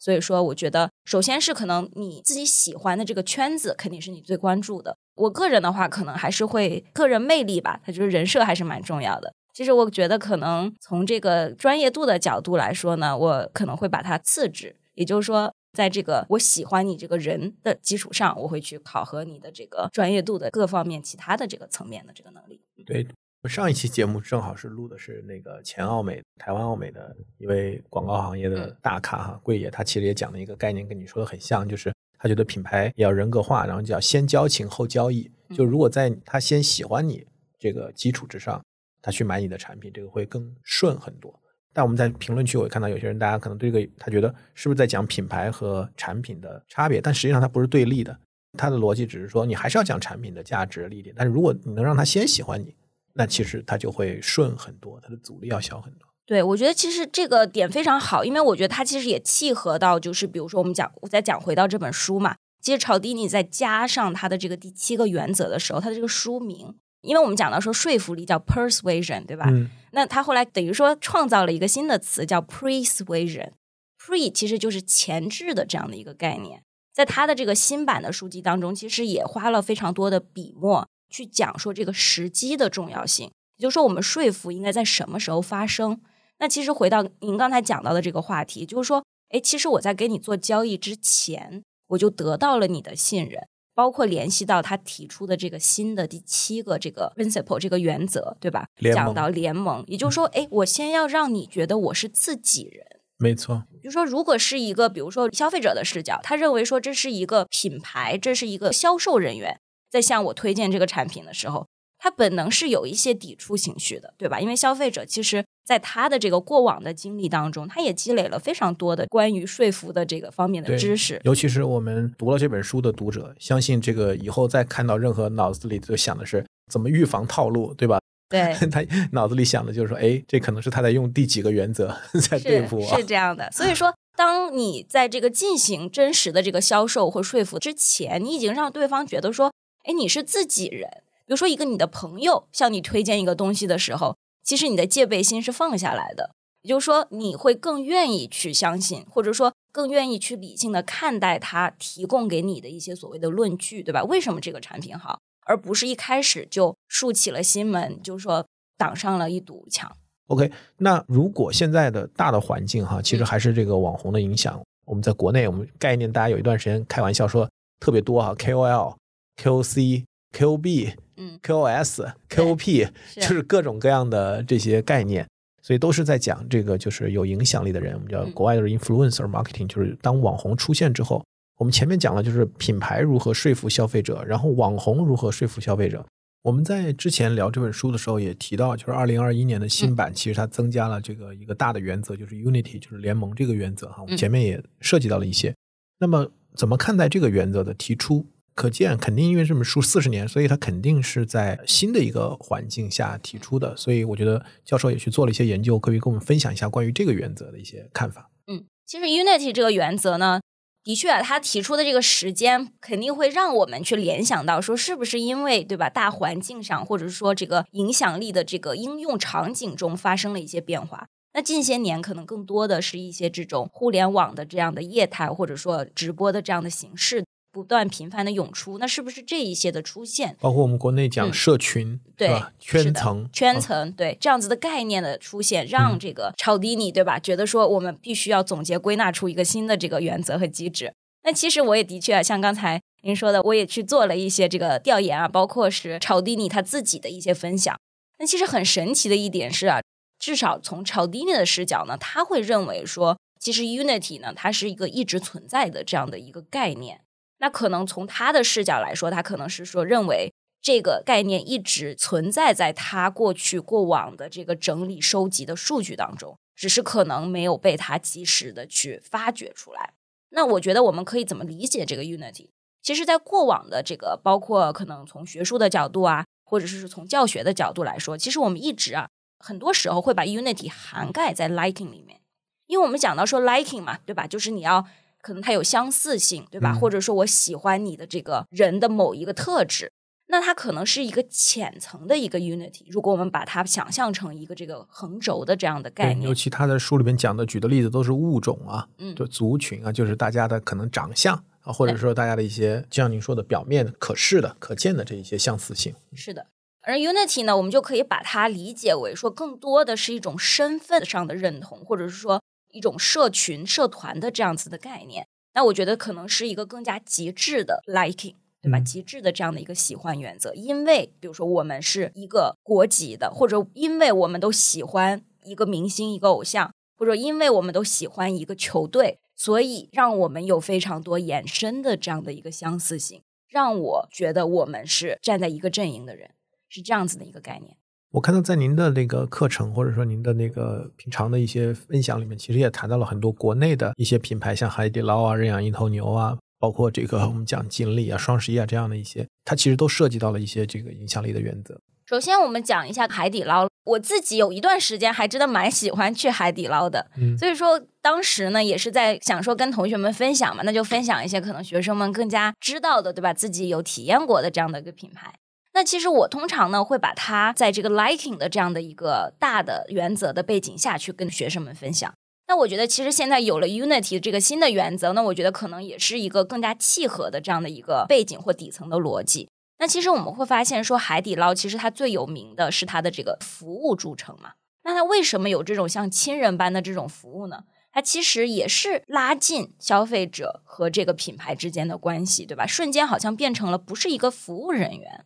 所以说，我觉得首先是可能你自己喜欢的这个圈子肯定是你最关注的。我个人的话，可能还是会个人魅力吧，它就是人设还是蛮重要的。其实我觉得，可能从这个专业度的角度来说呢，我可能会把它次之，也就是说，在这个我喜欢你这个人的基础上，我会去考核你的这个专业度的各方面其他的这个层面的这个能力。对。上一期节目正好是录的是那个前奥美台湾奥美的一位广告行业的大咖哈贵野，他其实也讲了一个概念，跟你说的很像，就是他觉得品牌要人格化，然后叫先交情后交易。就如果在他先喜欢你这个基础之上，他去买你的产品，这个会更顺很多。但我们在评论区我也看到有些人，大家可能对这个他觉得是不是在讲品牌和产品的差别？但实际上它不是对立的，他的逻辑只是说你还是要讲产品的价值利点。但是如果你能让他先喜欢你。那其实它就会顺很多，它的阻力要小很多。对，我觉得其实这个点非常好，因为我觉得它其实也契合到，就是比如说我们讲，我再讲回到这本书嘛。其实曹迪尼再加上他的这个第七个原则的时候，他的这个书名，因为我们讲到说说服力叫 persuasion，对吧？嗯。那他后来等于说创造了一个新的词叫 persuasion，pre 其实就是前置的这样的一个概念，在他的这个新版的书籍当中，其实也花了非常多的笔墨。去讲说这个时机的重要性，也就是说，我们说服应该在什么时候发生？那其实回到您刚才讲到的这个话题，就是说，哎，其实我在给你做交易之前，我就得到了你的信任，包括联系到他提出的这个新的第七个这个 principle 这个原则，对吧？讲到联盟，也就是说，哎，我先要让你觉得我是自己人，没错。比如说，如果是一个，比如说消费者的视角，他认为说这是一个品牌，这是一个销售人员。在向我推荐这个产品的时候，他本能是有一些抵触情绪的，对吧？因为消费者其实在他的这个过往的经历当中，他也积累了非常多的关于说服的这个方面的知识。尤其是我们读了这本书的读者，相信这个以后再看到任何脑子里就想的是怎么预防套路，对吧？对，他脑子里想的就是说，哎，这可能是他在用第几个原则在对付我。是这样的，所以说，当你在这个进行真实的这个销售或说服之前，你已经让对方觉得说。哎，你是自己人。比如说，一个你的朋友向你推荐一个东西的时候，其实你的戒备心是放下来的。也就是说，你会更愿意去相信，或者说更愿意去理性的看待他提供给你的一些所谓的论据，对吧？为什么这个产品好，而不是一开始就竖起了心门，就是说挡上了一堵墙。OK，那如果现在的大的环境哈，其实还是这个网红的影响。我们在国内，我们概念大家有一段时间开玩笑说特别多哈，KOL。KOC、KOB、嗯、KOS、KOP，就是各种各样的这些概念，所以都是在讲这个，就是有影响力的人。我们叫国外的 influencer marketing，就是当网红出现之后，我们前面讲了，就是品牌如何说服消费者，然后网红如何说服消费者。我们在之前聊这本书的时候也提到，就是二零二一年的新版，其实它增加了这个一个大的原则，就是 unity，就是联盟这个原则哈。我们前面也涉及到了一些。那么怎么看待这个原则的提出？可见，肯定因为这本书四十年，所以它肯定是在新的一个环境下提出的。所以我觉得教授也去做了一些研究，可以跟我们分享一下关于这个原则的一些看法。嗯，其实 Unity 这个原则呢，的确啊，他提出的这个时间肯定会让我们去联想到，说是不是因为对吧，大环境上或者是说这个影响力的这个应用场景中发生了一些变化。那近些年可能更多的是一些这种互联网的这样的业态，或者说直播的这样的形式。不断频繁的涌出，那是不是这一些的出现，包括我们国内讲社群，对吧圈层圈层，对这样子的概念的出现，让这个超低尼对吧？觉得说我们必须要总结归纳出一个新的这个原则和机制。那其实我也的确像刚才您说的，我也去做了一些这个调研啊，包括是超低尼他自己的一些分享。那其实很神奇的一点是啊，至少从超低尼的视角呢，他会认为说，其实 Unity 呢，它是一个一直存在的这样的一个概念。那可能从他的视角来说，他可能是说认为这个概念一直存在在他过去过往的这个整理收集的数据当中，只是可能没有被他及时的去发掘出来。那我觉得我们可以怎么理解这个 Unity？其实，在过往的这个，包括可能从学术的角度啊，或者是从教学的角度来说，其实我们一直啊，很多时候会把 Unity 涵盖在 Liking 里面，因为我们讲到说 Liking 嘛，对吧？就是你要。可能它有相似性，对吧？或者说我喜欢你的这个人的某一个特质，那它可能是一个浅层的一个 unity。如果我们把它想象成一个这个横轴的这样的概念，尤其他在书里面讲的举的例子都是物种啊，嗯就族群啊，就是大家的可能长相啊，或者说大家的一些，就像您说的表面可视的、可见的这一些相似性。是的。而 unity 呢，我们就可以把它理解为说，更多的是一种身份上的认同，或者是说一种社群、社团的这样子的概念。那我觉得可能是一个更加极致的 liking，对吧？嗯极致的这样的一个喜欢原则。因为比如说我们是一个国籍的，或者因为我们都喜欢一个明星、一个偶像，或者因为我们都喜欢一个球队，所以让我们有非常多延伸的这样的一个相似性，让我觉得我们是站在一个阵营的人，是这样子的一个概念。我看到在您的那个课程，或者说您的那个平常的一些分享里面，其实也谈到了很多国内的一些品牌，像海底捞啊、认养一头牛啊，包括这个我们讲锦鲤啊、双十一啊这样的一些，它其实都涉及到了一些这个影响力的原则。首先，我们讲一下海底捞。我自己有一段时间还真的蛮喜欢去海底捞的，嗯所以说当时呢也是在想说跟同学们分享嘛，那就分享一些可能学生们更加知道的，对吧？自己有体验过的这样的一个品牌。那其实我通常呢会把它在这个 liking 的这样的一个大的原则的背景下去跟学生们分享。那我觉得其实现在有了 unity 这个新的原则，那我觉得可能也是一个更加契合的这样的一个背景或底层的逻辑。那其实我们会发现，说海底捞其实它最有名的是它的这个服务著称嘛。那它为什么有这种像亲人般的这种服务呢？它其实也是拉近消费者和这个品牌之间的关系，对吧？瞬间好像变成了不是一个服务人员，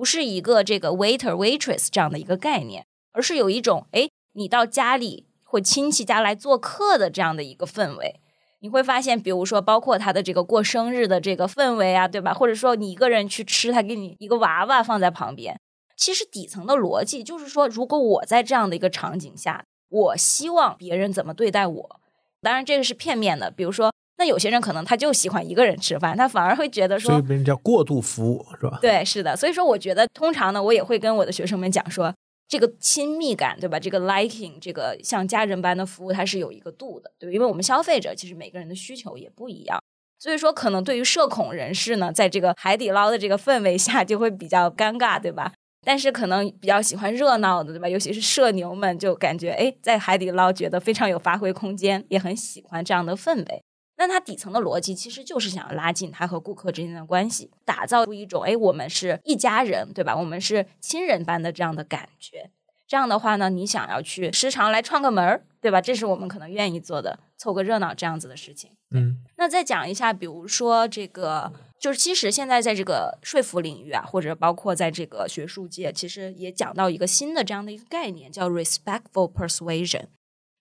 不是一个这个 waiter waitress 这样的一个概念，而是有一种哎，你到家里或亲戚家来做客的这样的一个氛围。你会发现，比如说，包括他的这个过生日的这个氛围啊，对吧？或者说你一个人去吃，他给你一个娃娃放在旁边。其实底层的逻辑就是说，如果我在这样的一个场景下，我希望别人怎么对待我。当然，这个是片面的。比如说，那有些人可能他就喜欢一个人吃饭，他反而会觉得说所以，别人叫过度服务，是吧？对，是的。所以说，我觉得通常呢，我也会跟我的学生们讲说，这个亲密感，对吧？这个 liking，这个像家人般的服务，它是有一个度的，对吧？因为我们消费者其实每个人的需求也不一样，所以说可能对于社恐人士呢，在这个海底捞的这个氛围下就会比较尴尬，对吧？但是可能比较喜欢热闹的，对吧？尤其是社牛们，就感觉哎，在海底捞觉得非常有发挥空间，也很喜欢这样的氛围。那它底层的逻辑其实就是想要拉近它和顾客之间的关系，打造出一种哎，我们是一家人，对吧？我们是亲人般的这样的感觉。这样的话呢，你想要去时常来串个门儿，对吧？这是我们可能愿意做的，凑个热闹这样子的事情。嗯那再讲一下，比如说这个，就是其实现在在这个说服领域啊，或者包括在这个学术界，其实也讲到一个新的这样的一个概念，叫 respectful persuasion。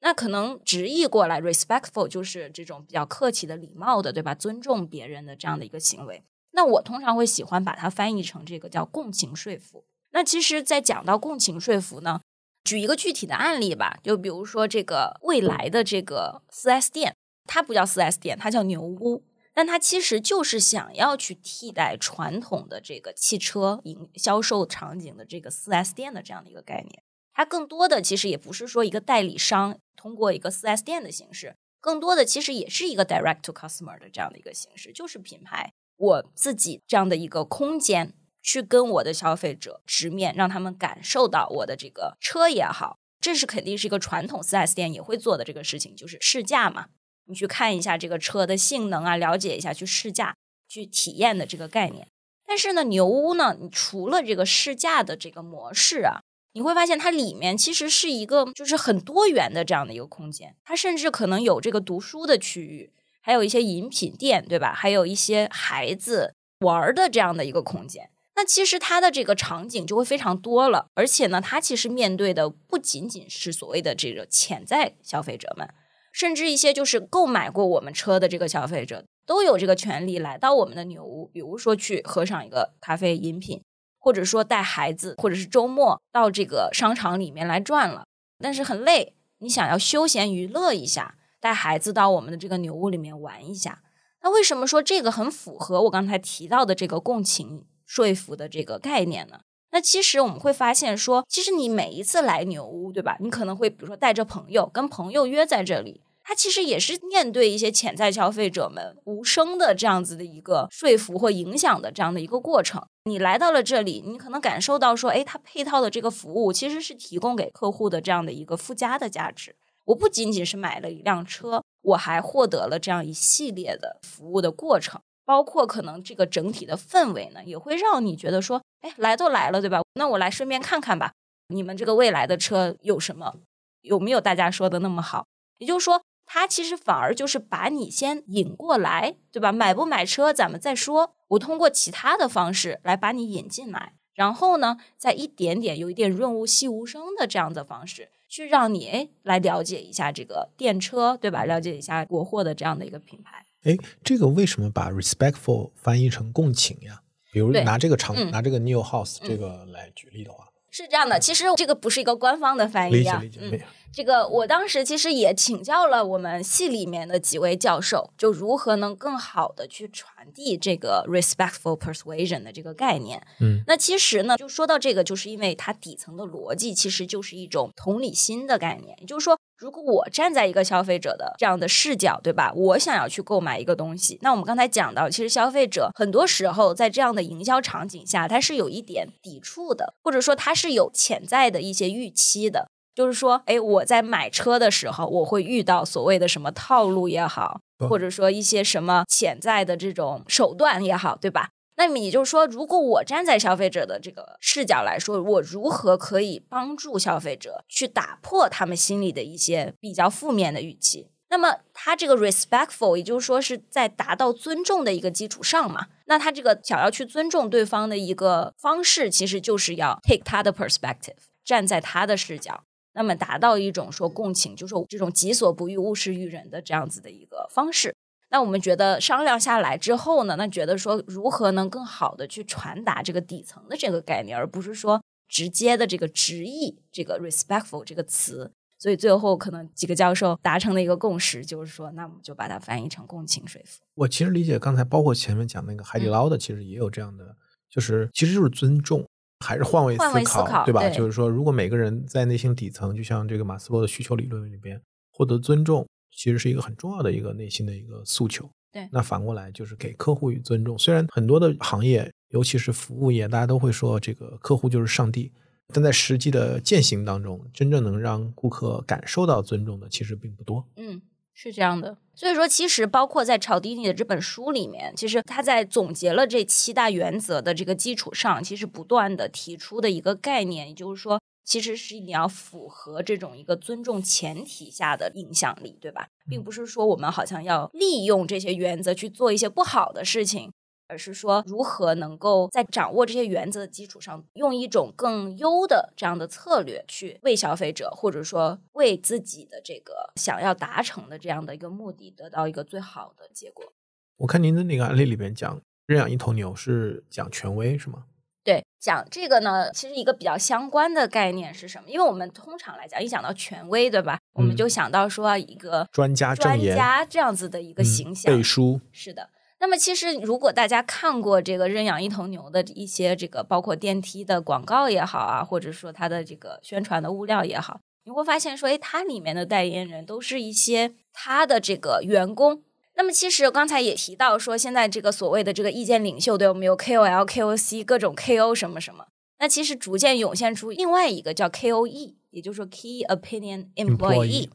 那可能直译过来，respectful 就是这种比较客气的、礼貌的，对吧？尊重别人的这样的一个行为。那我通常会喜欢把它翻译成这个叫共情说服。那其实，在讲到共情说服呢，举一个具体的案例吧，就比如说这个未来的这个四 S 店，它不叫四 S 店，它叫牛屋，但它其实就是想要去替代传统的这个汽车营销售场景的这个四 S 店的这样的一个概念。它更多的其实也不是说一个代理商通过一个四 S 店的形式，更多的其实也是一个 direct to customer 的这样的一个形式，就是品牌我自己这样的一个空间。去跟我的消费者直面，让他们感受到我的这个车也好，这是肯定是一个传统 4S 店也会做的这个事情，就是试驾嘛。你去看一下这个车的性能啊，了解一下，去试驾、去体验的这个概念。但是呢，牛屋呢，你除了这个试驾的这个模式啊，你会发现它里面其实是一个就是很多元的这样的一个空间，它甚至可能有这个读书的区域，还有一些饮品店，对吧？还有一些孩子玩的这样的一个空间。那其实它的这个场景就会非常多了，而且呢，它其实面对的不仅仅是所谓的这个潜在消费者们，甚至一些就是购买过我们车的这个消费者，都有这个权利来到我们的牛屋，比如说去喝上一个咖啡饮品，或者说带孩子，或者是周末到这个商场里面来转了，但是很累，你想要休闲娱乐一下，带孩子到我们的这个牛屋里面玩一下。那为什么说这个很符合我刚才提到的这个共情？说服的这个概念呢？那其实我们会发现说，其实你每一次来牛屋，对吧？你可能会比如说带着朋友，跟朋友约在这里，它其实也是面对一些潜在消费者们无声的这样子的一个说服或影响的这样的一个过程。你来到了这里，你可能感受到说，哎，它配套的这个服务其实是提供给客户的这样的一个附加的价值。我不仅仅是买了一辆车，我还获得了这样一系列的服务的过程，包括可能这个整体的氛围呢，也会让你觉得说，哎，来都来了，对吧？那我来顺便看看吧，你们这个未来的车有什么，有没有大家说的那么好？也就是说。它其实反而就是把你先引过来，对吧？买不买车咱们再说。我通过其他的方式来把你引进来，然后呢，再一点点有一点润物细无声的这样的方式，去让你哎来了解一下这个电车，对吧？了解一下国货的这样的一个品牌。哎，这个为什么把 respectful 翻译成共情呀？比如拿这个场，拿这个 new house 这个来举例的话。是这样的，其实这个不是一个官方的翻译啊。嗯，这个我当时其实也请教了我们系里面的几位教授，就如何能更好的去传递这个 respectful persuasion 的这个概念。嗯，那其实呢，就说到这个，就是因为它底层的逻辑其实就是一种同理心的概念，也就是说。如果我站在一个消费者的这样的视角，对吧？我想要去购买一个东西，那我们刚才讲到，其实消费者很多时候在这样的营销场景下，他是有一点抵触的，或者说他是有潜在的一些预期的，就是说，哎，我在买车的时候，我会遇到所谓的什么套路也好，或者说一些什么潜在的这种手段也好，对吧？那么也就是说，如果我站在消费者的这个视角来说，我如何可以帮助消费者去打破他们心里的一些比较负面的预期？那么他这个 respectful，也就是说是在达到尊重的一个基础上嘛？那他这个想要去尊重对方的一个方式，其实就是要 take 他的 perspective，站在他的视角，那么达到一种说共情，就是这种己所不欲，勿施于人的这样子的一个方式。那我们觉得商量下来之后呢，那觉得说如何能更好的去传达这个底层的这个概念，而不是说直接的这个直译这个 respectful 这个词。所以最后可能几个教授达成的一个共识就是说，那我们就把它翻译成共情说服。我其实理解刚才包括前面讲那个海底捞的，其实也有这样的，就是其实就是尊重，还是换位思考，对吧？就是说，如果每个人在内心底层，就像这个马斯洛的需求理论里边获得尊重。其实是一个很重要的一个内心的一个诉求。对，那反过来就是给客户与尊重。虽然很多的行业，尤其是服务业，大家都会说这个客户就是上帝，但在实际的践行当中，真正能让顾客感受到尊重的，其实并不多。嗯，是这样的。所以说，其实包括在炒迪尼的这本书里面，其实他在总结了这七大原则的这个基础上，其实不断的提出的一个概念，也就是说。其实是你要符合这种一个尊重前提下的影响力，对吧？并不是说我们好像要利用这些原则去做一些不好的事情，而是说如何能够在掌握这些原则的基础上，用一种更优的这样的策略去为消费者，或者说为自己的这个想要达成的这样的一个目的，得到一个最好的结果。我看您的那个案例里边讲认养一头牛是讲权威是吗？对，讲这个呢，其实一个比较相关的概念是什么？因为我们通常来讲，一讲到权威，对吧？我们就想到说一个专家、专家这样子的一个形象。背书是的。那么，其实如果大家看过这个认养一头牛的一些这个，包括电梯的广告也好啊，或者说它的这个宣传的物料也好，你会发现说，哎，它里面的代言人都是一些它的这个员工。那么其实刚才也提到说，现在这个所谓的这个意见领袖，对我们有 KOL、KOC 各种 KO 什么什么。那其实逐渐涌现出另外一个叫 KOE，也就是说 Key Opinion Employee。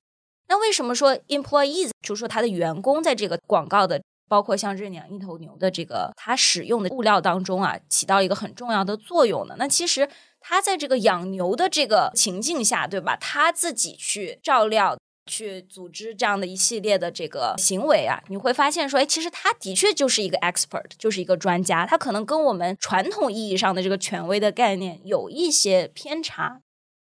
那为什么说 Employees，就是说他的员工在这个广告的，包括像认养一头牛的这个他使用的物料当中啊，起到一个很重要的作用呢？那其实他在这个养牛的这个情境下，对吧？他自己去照料。去组织这样的一系列的这个行为啊，你会发现说，哎，其实他的确就是一个 expert，就是一个专家，他可能跟我们传统意义上的这个权威的概念有一些偏差，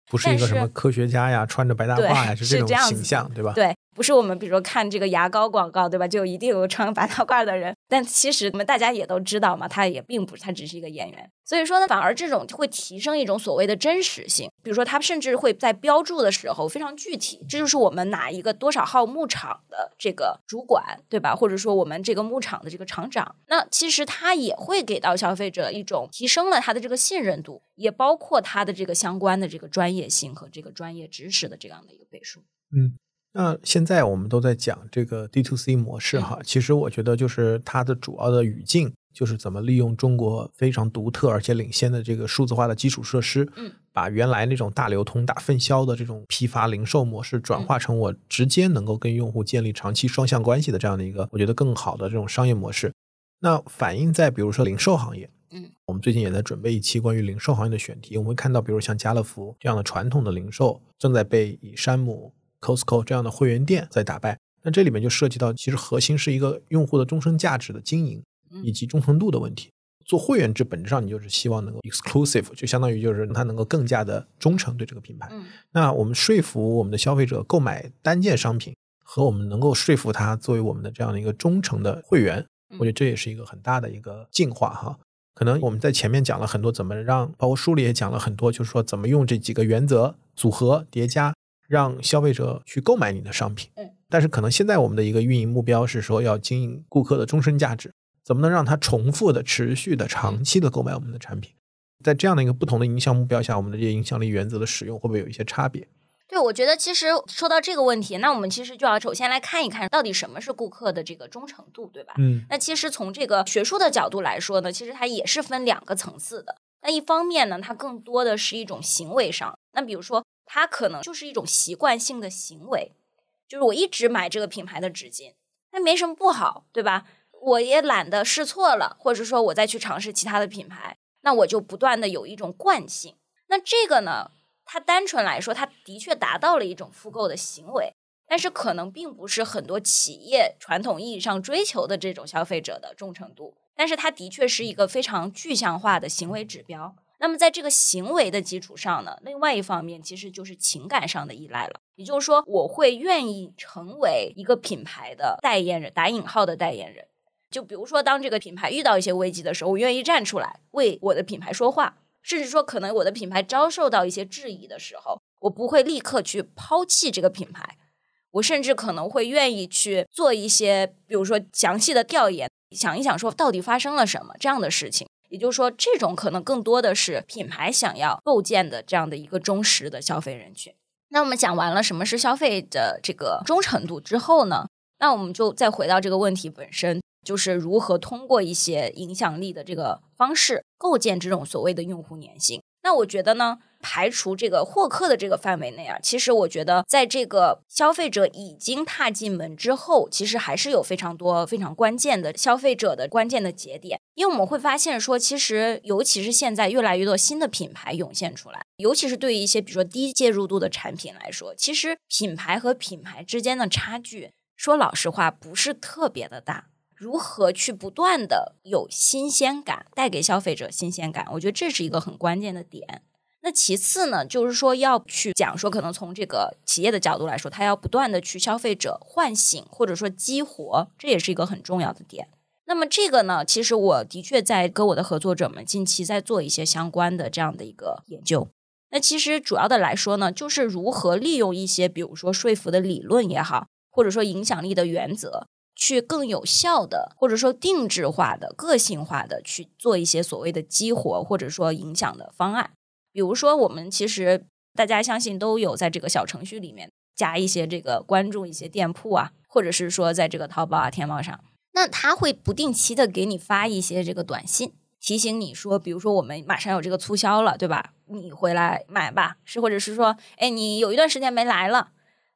不是一个什么科学家呀，穿着白大褂呀，是这种形象，对吧？对。不是我们，比如说看这个牙膏广告，对吧？就一定有穿白大褂的人。但其实我们大家也都知道嘛，他也并不，他只是一个演员。所以说呢，反而这种会提升一种所谓的真实性。比如说，他甚至会在标注的时候非常具体，这就是我们哪一个多少号牧场的这个主管，对吧？或者说我们这个牧场的这个厂长。那其实他也会给到消费者一种提升了他的这个信任度，也包括他的这个相关的这个专业性和这个专业知识的这样的一个背书。嗯。那现在我们都在讲这个 D to C 模式哈，其实我觉得就是它的主要的语境就是怎么利用中国非常独特而且领先的这个数字化的基础设施，嗯，把原来那种大流通、大分销的这种批发零售模式转化成我直接能够跟用户建立长期双向关系的这样的一个，我觉得更好的这种商业模式。那反映在比如说零售行业，嗯，我们最近也在准备一期关于零售行业的选题，我们会看到，比如像家乐福这样的传统的零售正在被以山姆。Costco 这样的会员店在打败，那这里面就涉及到，其实核心是一个用户的终身价值的经营以及忠诚度的问题。做会员制本质上你就是希望能够 exclusive，就相当于就是他能够更加的忠诚对这个品牌。那我们说服我们的消费者购买单件商品，和我们能够说服他作为我们的这样的一个忠诚的会员，我觉得这也是一个很大的一个进化哈。可能我们在前面讲了很多怎么让，包括书里也讲了很多，就是说怎么用这几个原则组合叠加。让消费者去购买你的商品，嗯，但是可能现在我们的一个运营目标是说要经营顾客的终身价值，怎么能让他重复的、持续的、长期的购买我们的产品？在这样的一个不同的营销目标下，我们的这些影响力原则的使用会不会有一些差别？对，我觉得其实说到这个问题，那我们其实就要首先来看一看到底什么是顾客的这个忠诚度，对吧？嗯，那其实从这个学术的角度来说呢，其实它也是分两个层次的。那一方面呢，它更多的是一种行为上，那比如说。它可能就是一种习惯性的行为，就是我一直买这个品牌的纸巾，那没什么不好，对吧？我也懒得试错了，或者说我再去尝试其他的品牌，那我就不断的有一种惯性。那这个呢，它单纯来说，它的确达到了一种复购的行为，但是可能并不是很多企业传统意义上追求的这种消费者的忠诚度，但是它的确是一个非常具象化的行为指标。那么在这个行为的基础上呢，另外一方面其实就是情感上的依赖了。也就是说，我会愿意成为一个品牌的代言人（打引号的代言人）。就比如说，当这个品牌遇到一些危机的时候，我愿意站出来为我的品牌说话。甚至说，可能我的品牌遭受到一些质疑的时候，我不会立刻去抛弃这个品牌，我甚至可能会愿意去做一些，比如说详细的调研，想一想说到底发生了什么这样的事情。也就是说，这种可能更多的是品牌想要构建的这样的一个忠实的消费人群。那我们讲完了什么是消费的这个忠诚度之后呢？那我们就再回到这个问题本身，就是如何通过一些影响力的这个方式构建这种所谓的用户粘性。那我觉得呢？排除这个获客的这个范围内啊，其实我觉得，在这个消费者已经踏进门之后，其实还是有非常多非常关键的消费者的关键的节点。因为我们会发现说，其实尤其是现在越来越多新的品牌涌现出来，尤其是对于一些比如说低介入度的产品来说，其实品牌和品牌之间的差距，说老实话不是特别的大。如何去不断的有新鲜感，带给消费者新鲜感，我觉得这是一个很关键的点。那其次呢，就是说要去讲说，可能从这个企业的角度来说，它要不断的去消费者唤醒或者说激活，这也是一个很重要的点。那么这个呢，其实我的确在跟我的合作者们近期在做一些相关的这样的一个研究。那其实主要的来说呢，就是如何利用一些比如说说服的理论也好，或者说影响力的原则，去更有效的或者说定制化的、个性化的去做一些所谓的激活或者说影响的方案。比如说，我们其实大家相信都有在这个小程序里面加一些这个关注一些店铺啊，或者是说在这个淘宝啊、天猫上，那他会不定期的给你发一些这个短信，提醒你说，比如说我们马上有这个促销了，对吧？你回来买吧，是或者是说，哎，你有一段时间没来了，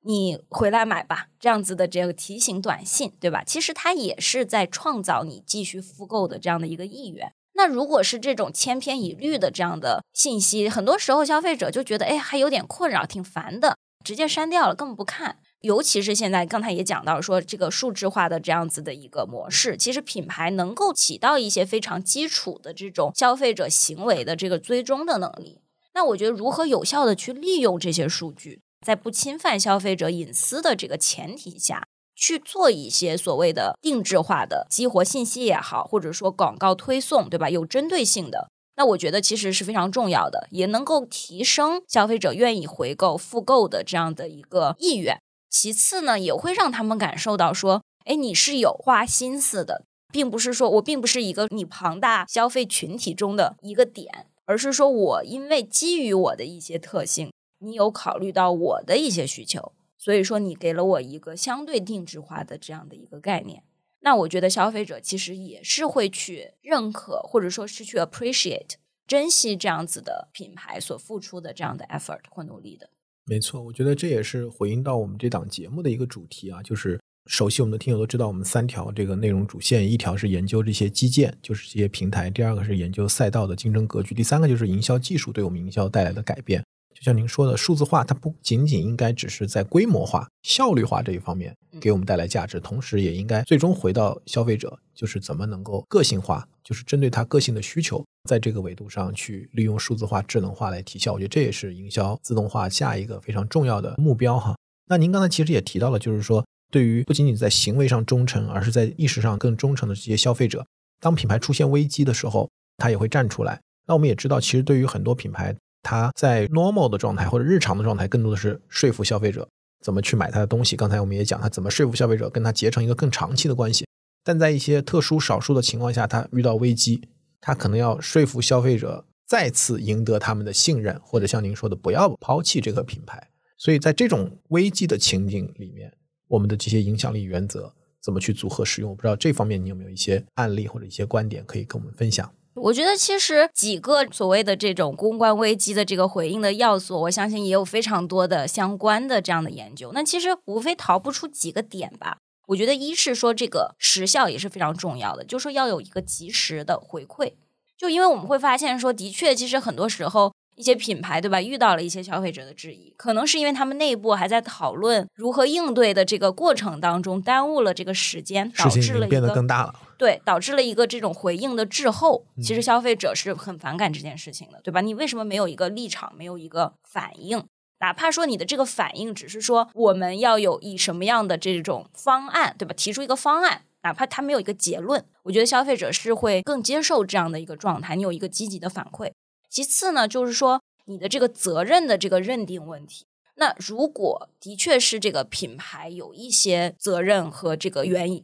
你回来买吧，这样子的这个提醒短信，对吧？其实它也是在创造你继续复购的这样的一个意愿。那如果是这种千篇一律的这样的信息，很多时候消费者就觉得，哎，还有点困扰，挺烦的，直接删掉了，根本不看。尤其是现在，刚才也讲到说，这个数字化的这样子的一个模式，其实品牌能够起到一些非常基础的这种消费者行为的这个追踪的能力。那我觉得，如何有效的去利用这些数据，在不侵犯消费者隐私的这个前提下。去做一些所谓的定制化的激活信息也好，或者说广告推送，对吧？有针对性的，那我觉得其实是非常重要的，也能够提升消费者愿意回购、复购的这样的一个意愿。其次呢，也会让他们感受到说，哎，你是有花心思的，并不是说我并不是一个你庞大消费群体中的一个点，而是说我因为基于我的一些特性，你有考虑到我的一些需求。所以说你给了我一个相对定制化的这样的一个概念。那我觉得消费者其实也是会去认可，或者说是去 appreciate、珍惜这样子的品牌所付出的这样的 effort 或努力的。没错，我觉得这也是回应到我们这档节目的一个主题啊，就是熟悉我们的听友都知道，我们三条这个内容主线，一条是研究这些基建，就是这些平台；第二个是研究赛道的竞争格局；第三个就是营销技术对我们营销带来的改变。就像您说的，数字化它不仅仅应该只是在规模化、效率化这一方面给我们带来价值，同时也应该最终回到消费者，就是怎么能够个性化，就是针对他个性的需求，在这个维度上去利用数字化、智能化来提效。我觉得这也是营销自动化下一个非常重要的目标哈。那您刚才其实也提到了，就是说对于不仅仅在行为上忠诚，而是在意识上更忠诚的这些消费者，当品牌出现危机的时候，他也会站出来。那我们也知道，其实对于很多品牌。他在 normal 的状态或者日常的状态，更多的是说服消费者怎么去买他的东西。刚才我们也讲，他怎么说服消费者跟他结成一个更长期的关系。但在一些特殊少数的情况下，他遇到危机，他可能要说服消费者再次赢得他们的信任，或者像您说的，不要抛弃这个品牌。所以在这种危机的情景里面，我们的这些影响力原则怎么去组合使用？我不知道这方面你有没有一些案例或者一些观点可以跟我们分享。我觉得其实几个所谓的这种公关危机的这个回应的要素，我相信也有非常多的相关的这样的研究。那其实无非逃不出几个点吧。我觉得一是说这个时效也是非常重要的，就是说要有一个及时的回馈。就因为我们会发现说，的确，其实很多时候。一些品牌对吧，遇到了一些消费者的质疑，可能是因为他们内部还在讨论如何应对的这个过程当中耽误了这个时间，导致了变得更大了。对，导致了一个这种回应的滞后。其实消费者是很反感这件事情的，对吧？你为什么没有一个立场，没有一个反应？哪怕说你的这个反应只是说我们要有以什么样的这种方案，对吧？提出一个方案，哪怕他没有一个结论，我觉得消费者是会更接受这样的一个状态。你有一个积极的反馈。其次呢，就是说你的这个责任的这个认定问题。那如果的确是这个品牌有一些责任和这个原因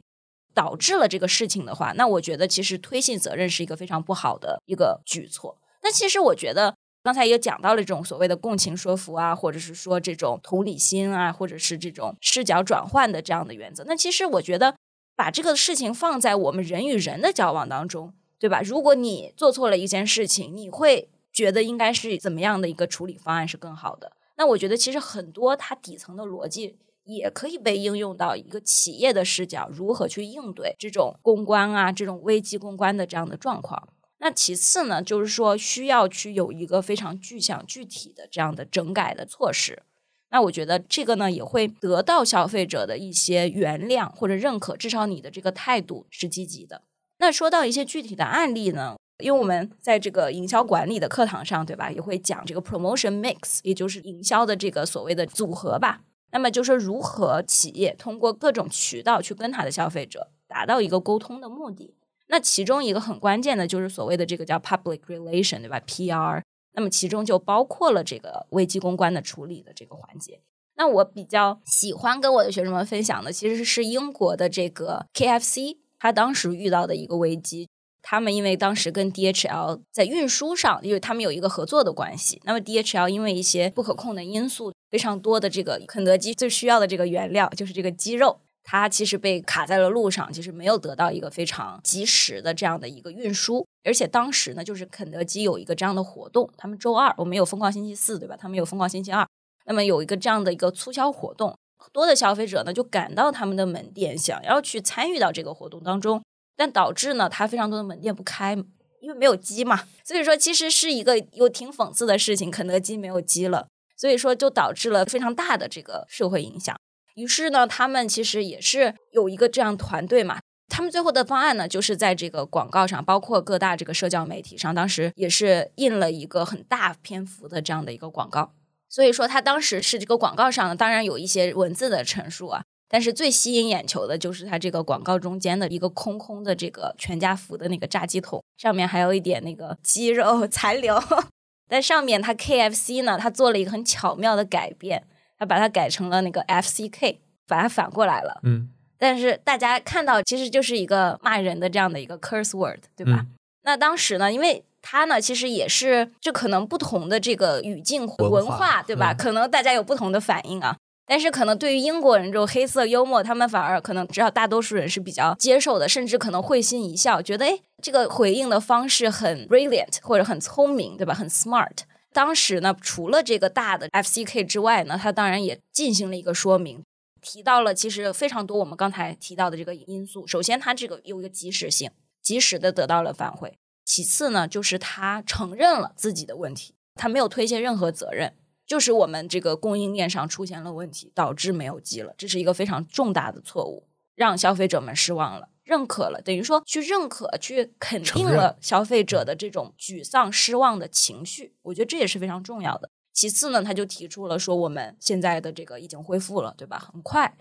导致了这个事情的话，那我觉得其实推卸责任是一个非常不好的一个举措。那其实我觉得刚才也讲到了这种所谓的共情说服啊，或者是说这种同理心啊，或者是这种视角转换的这样的原则。那其实我觉得把这个事情放在我们人与人的交往当中，对吧？如果你做错了一件事情，你会。觉得应该是怎么样的一个处理方案是更好的？那我觉得其实很多它底层的逻辑也可以被应用到一个企业的视角，如何去应对这种公关啊、这种危机公关的这样的状况。那其次呢，就是说需要去有一个非常具象、具体的这样的整改的措施。那我觉得这个呢也会得到消费者的一些原谅或者认可，至少你的这个态度是积极的。那说到一些具体的案例呢？因为我们在这个营销管理的课堂上，对吧，也会讲这个 promotion mix，也就是营销的这个所谓的组合吧。那么就是如何企业通过各种渠道去跟他的消费者达到一个沟通的目的。那其中一个很关键的就是所谓的这个叫 public relation，对吧？PR。那么其中就包括了这个危机公关的处理的这个环节。那我比较喜欢跟我的学生们分享的，其实是英国的这个 KFC，他当时遇到的一个危机。他们因为当时跟 DHL 在运输上，因为他们有一个合作的关系，那么 DHL 因为一些不可控的因素，非常多的这个肯德基最需要的这个原料就是这个鸡肉，它其实被卡在了路上，其实没有得到一个非常及时的这样的一个运输。而且当时呢，就是肯德基有一个这样的活动，他们周二我们有疯狂星期四，对吧？他们有疯狂星期二，那么有一个这样的一个促销活动，多的消费者呢就赶到他们的门店，想要去参与到这个活动当中。但导致呢，它非常多的门店不开，因为没有鸡嘛。所以说，其实是一个有挺讽刺的事情，肯德基没有鸡了，所以说就导致了非常大的这个社会影响。于是呢，他们其实也是有一个这样团队嘛。他们最后的方案呢，就是在这个广告上，包括各大这个社交媒体上，当时也是印了一个很大篇幅的这样的一个广告。所以说，他当时是这个广告上呢，当然有一些文字的陈述啊。但是最吸引眼球的就是它这个广告中间的一个空空的这个全家福的那个炸鸡桶，上面还有一点那个鸡肉 残留。在上面，它 KFC 呢，它做了一个很巧妙的改变，它把它改成了那个 FCK，把它反过来了。嗯。但是大家看到，其实就是一个骂人的这样的一个 curse word，对吧？那当时呢，因为它呢，其实也是就可能不同的这个语境文化，对吧？可能大家有不同的反应啊。但是可能对于英国人这种黑色幽默，他们反而可能至少大多数人是比较接受的，甚至可能会心一笑，觉得哎，这个回应的方式很 brilliant 或者很聪明，对吧？很 smart。当时呢，除了这个大的 FCK 之外呢，他当然也进行了一个说明，提到了其实非常多我们刚才提到的这个因素。首先，他这个有一个及时性，及时的得到了反馈；其次呢，就是他承认了自己的问题，他没有推卸任何责任。就是我们这个供应链上出现了问题，导致没有鸡了，这是一个非常重大的错误，让消费者们失望了，认可了，等于说去认可、去肯定了消费者的这种沮丧、失望的情绪，我觉得这也是非常重要的。其次呢，他就提出了说，我们现在的这个已经恢复了，对吧？很快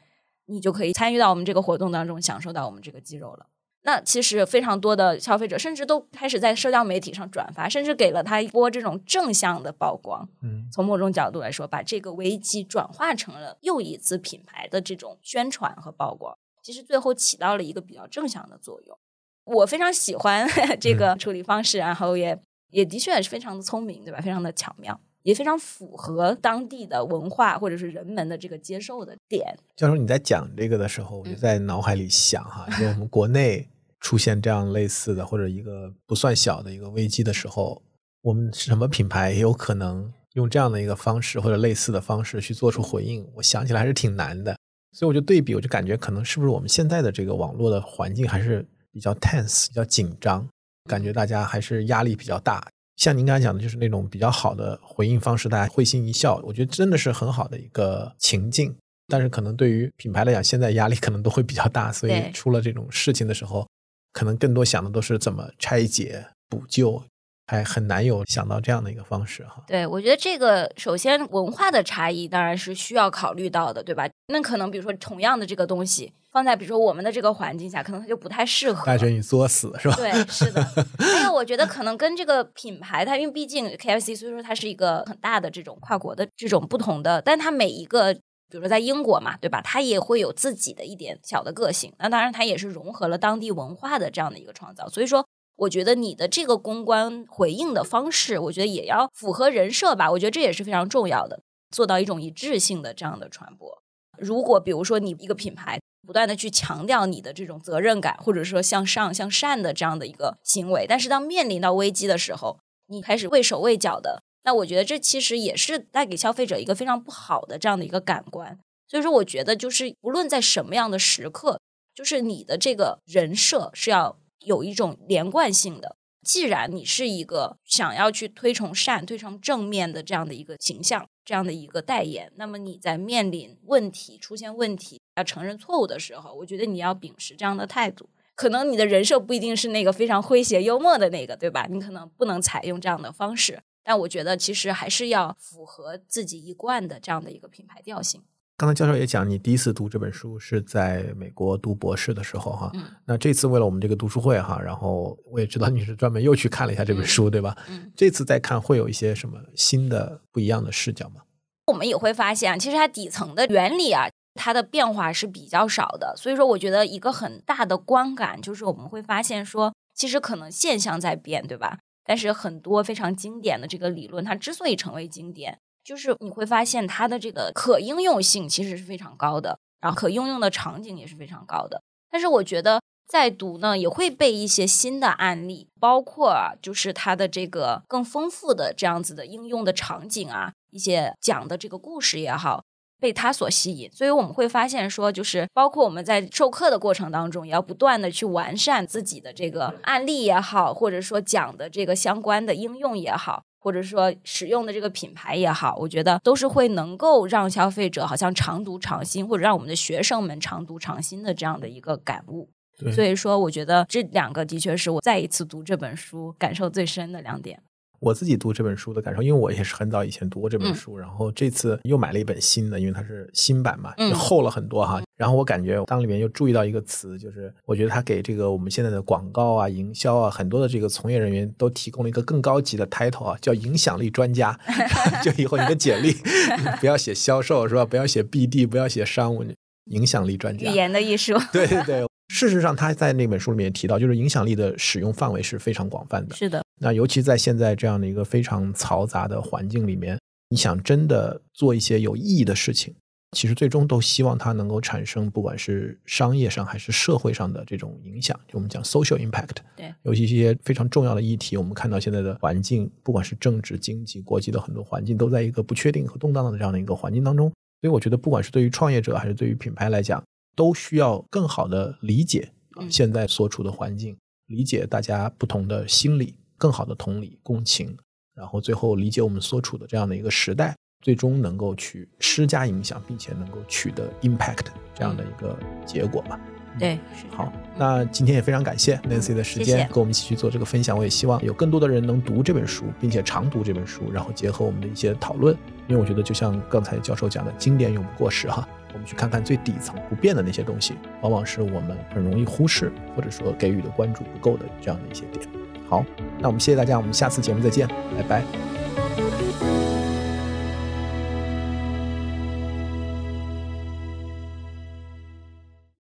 你就可以参与到我们这个活动当中，享受到我们这个鸡肉了。那其实非常多的消费者甚至都开始在社交媒体上转发，甚至给了他一波这种正向的曝光。嗯，从某种角度来说，把这个危机转化成了又一次品牌的这种宣传和曝光，其实最后起到了一个比较正向的作用。我非常喜欢 这个处理方式，然后也也的确也是非常的聪明，对吧？非常的巧妙，也非常符合当地的文化或者是人们的这个接受的点。教授，你在讲这个的时候，我就在脑海里想哈，因为我们国内。出现这样类似的或者一个不算小的一个危机的时候，我们什么品牌也有可能用这样的一个方式或者类似的方式去做出回应？我想起来还是挺难的，所以我就对比，我就感觉可能是不是我们现在的这个网络的环境还是比较 tense，比较紧张，感觉大家还是压力比较大。像您刚才讲的，就是那种比较好的回应方式，大家会心一笑，我觉得真的是很好的一个情境。但是可能对于品牌来讲，现在压力可能都会比较大，所以出了这种事情的时候。可能更多想的都是怎么拆解补救，还很难有想到这样的一个方式哈。对，我觉得这个首先文化的差异当然是需要考虑到的，对吧？那可能比如说同样的这个东西放在比如说我们的这个环境下，可能它就不太适合。大家觉你作死是吧？对，是的。还有，我觉得可能跟这个品牌，它因为毕竟 KFC，所以说它是一个很大的这种跨国的这种不同的，但它每一个。比如说在英国嘛，对吧？它也会有自己的一点小的个性。那当然，它也是融合了当地文化的这样的一个创造。所以说，我觉得你的这个公关回应的方式，我觉得也要符合人设吧。我觉得这也是非常重要的，做到一种一致性的这样的传播。如果比如说你一个品牌不断的去强调你的这种责任感，或者说向上向善的这样的一个行为，但是当面临到危机的时候，你开始畏手畏脚的。那我觉得这其实也是带给消费者一个非常不好的这样的一个感官，所以说我觉得就是无论在什么样的时刻，就是你的这个人设是要有一种连贯性的。既然你是一个想要去推崇善、推崇正面的这样的一个形象、这样的一个代言，那么你在面临问题、出现问题、要承认错误的时候，我觉得你要秉持这样的态度。可能你的人设不一定是那个非常诙谐幽默的那个，对吧？你可能不能采用这样的方式。但我觉得其实还是要符合自己一贯的这样的一个品牌调性。刚才教授也讲，你第一次读这本书是在美国读博士的时候，哈。嗯。那这次为了我们这个读书会，哈，然后我也知道你是专门又去看了一下这本书，对吧？嗯。这次再看会有一些什么新的不一样的视角吗？我们也会发现，其实它底层的原理啊，它的变化是比较少的。所以说，我觉得一个很大的观感就是我们会发现说，其实可能现象在变，对吧？但是很多非常经典的这个理论，它之所以成为经典，就是你会发现它的这个可应用性其实是非常高的，然后可应用的场景也是非常高的。但是我觉得在读呢，也会被一些新的案例，包括啊就是它的这个更丰富的这样子的应用的场景啊，一些讲的这个故事也好。被它所吸引，所以我们会发现说，就是包括我们在授课的过程当中，也要不断的去完善自己的这个案例也好，或者说讲的这个相关的应用也好，或者说使用的这个品牌也好，我觉得都是会能够让消费者好像常读常新，或者让我们的学生们常读常新的这样的一个感悟。所以说，我觉得这两个的确是我再一次读这本书感受最深的两点。我自己读这本书的感受，因为我也是很早以前读过这本书，然后这次又买了一本新的，因为它是新版嘛，就厚了很多哈。然后我感觉当里面又注意到一个词，就是我觉得它给这个我们现在的广告啊、营销啊，很多的这个从业人员都提供了一个更高级的 title 啊，叫影响力专家。就以后你的简历 不要写销售是吧？不要写 BD，不要写商务，影响力专家。语言的艺术。对对对。事实上，他在那本书里面提到，就是影响力的使用范围是非常广泛的。是的，那尤其在现在这样的一个非常嘈杂的环境里面，你想真的做一些有意义的事情，其实最终都希望它能够产生，不管是商业上还是社会上的这种影响，就我们讲 social impact。对，尤其一些非常重要的议题，我们看到现在的环境，不管是政治、经济、国际的很多环境，都在一个不确定和动荡的这样的一个环境当中。所以，我觉得不管是对于创业者还是对于品牌来讲，都需要更好的理解现在所处的环境，理解大家不同的心理，更好的同理共情，然后最后理解我们所处的这样的一个时代。最终能够去施加影响，并且能够取得 impact 这样的一个结果吧。对，好，那今天也非常感谢 Nancy 的时间，跟我们一起去做这个分享。我也希望有更多的人能读这本书，并且常读这本书，然后结合我们的一些讨论。因为我觉得，就像刚才教授讲的，经典永不过时哈。我们去看看最底层不变的那些东西，往往是我们很容易忽视，或者说给予的关注不够的这样的一些点。好，那我们谢谢大家，我们下次节目再见，拜拜。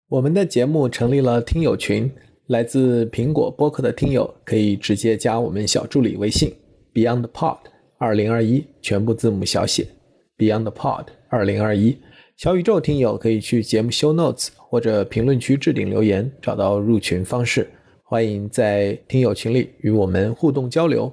我们的节目成立了听友群，来自苹果播客的听友可以直接加我们小助理微信 BeyondPod 二零二一，全部字母小写 BeyondPod 二零二一。小宇宙听友可以去节目 Show Notes 或者评论区置顶留言，找到入群方式。欢迎在听友群里与我们互动交流。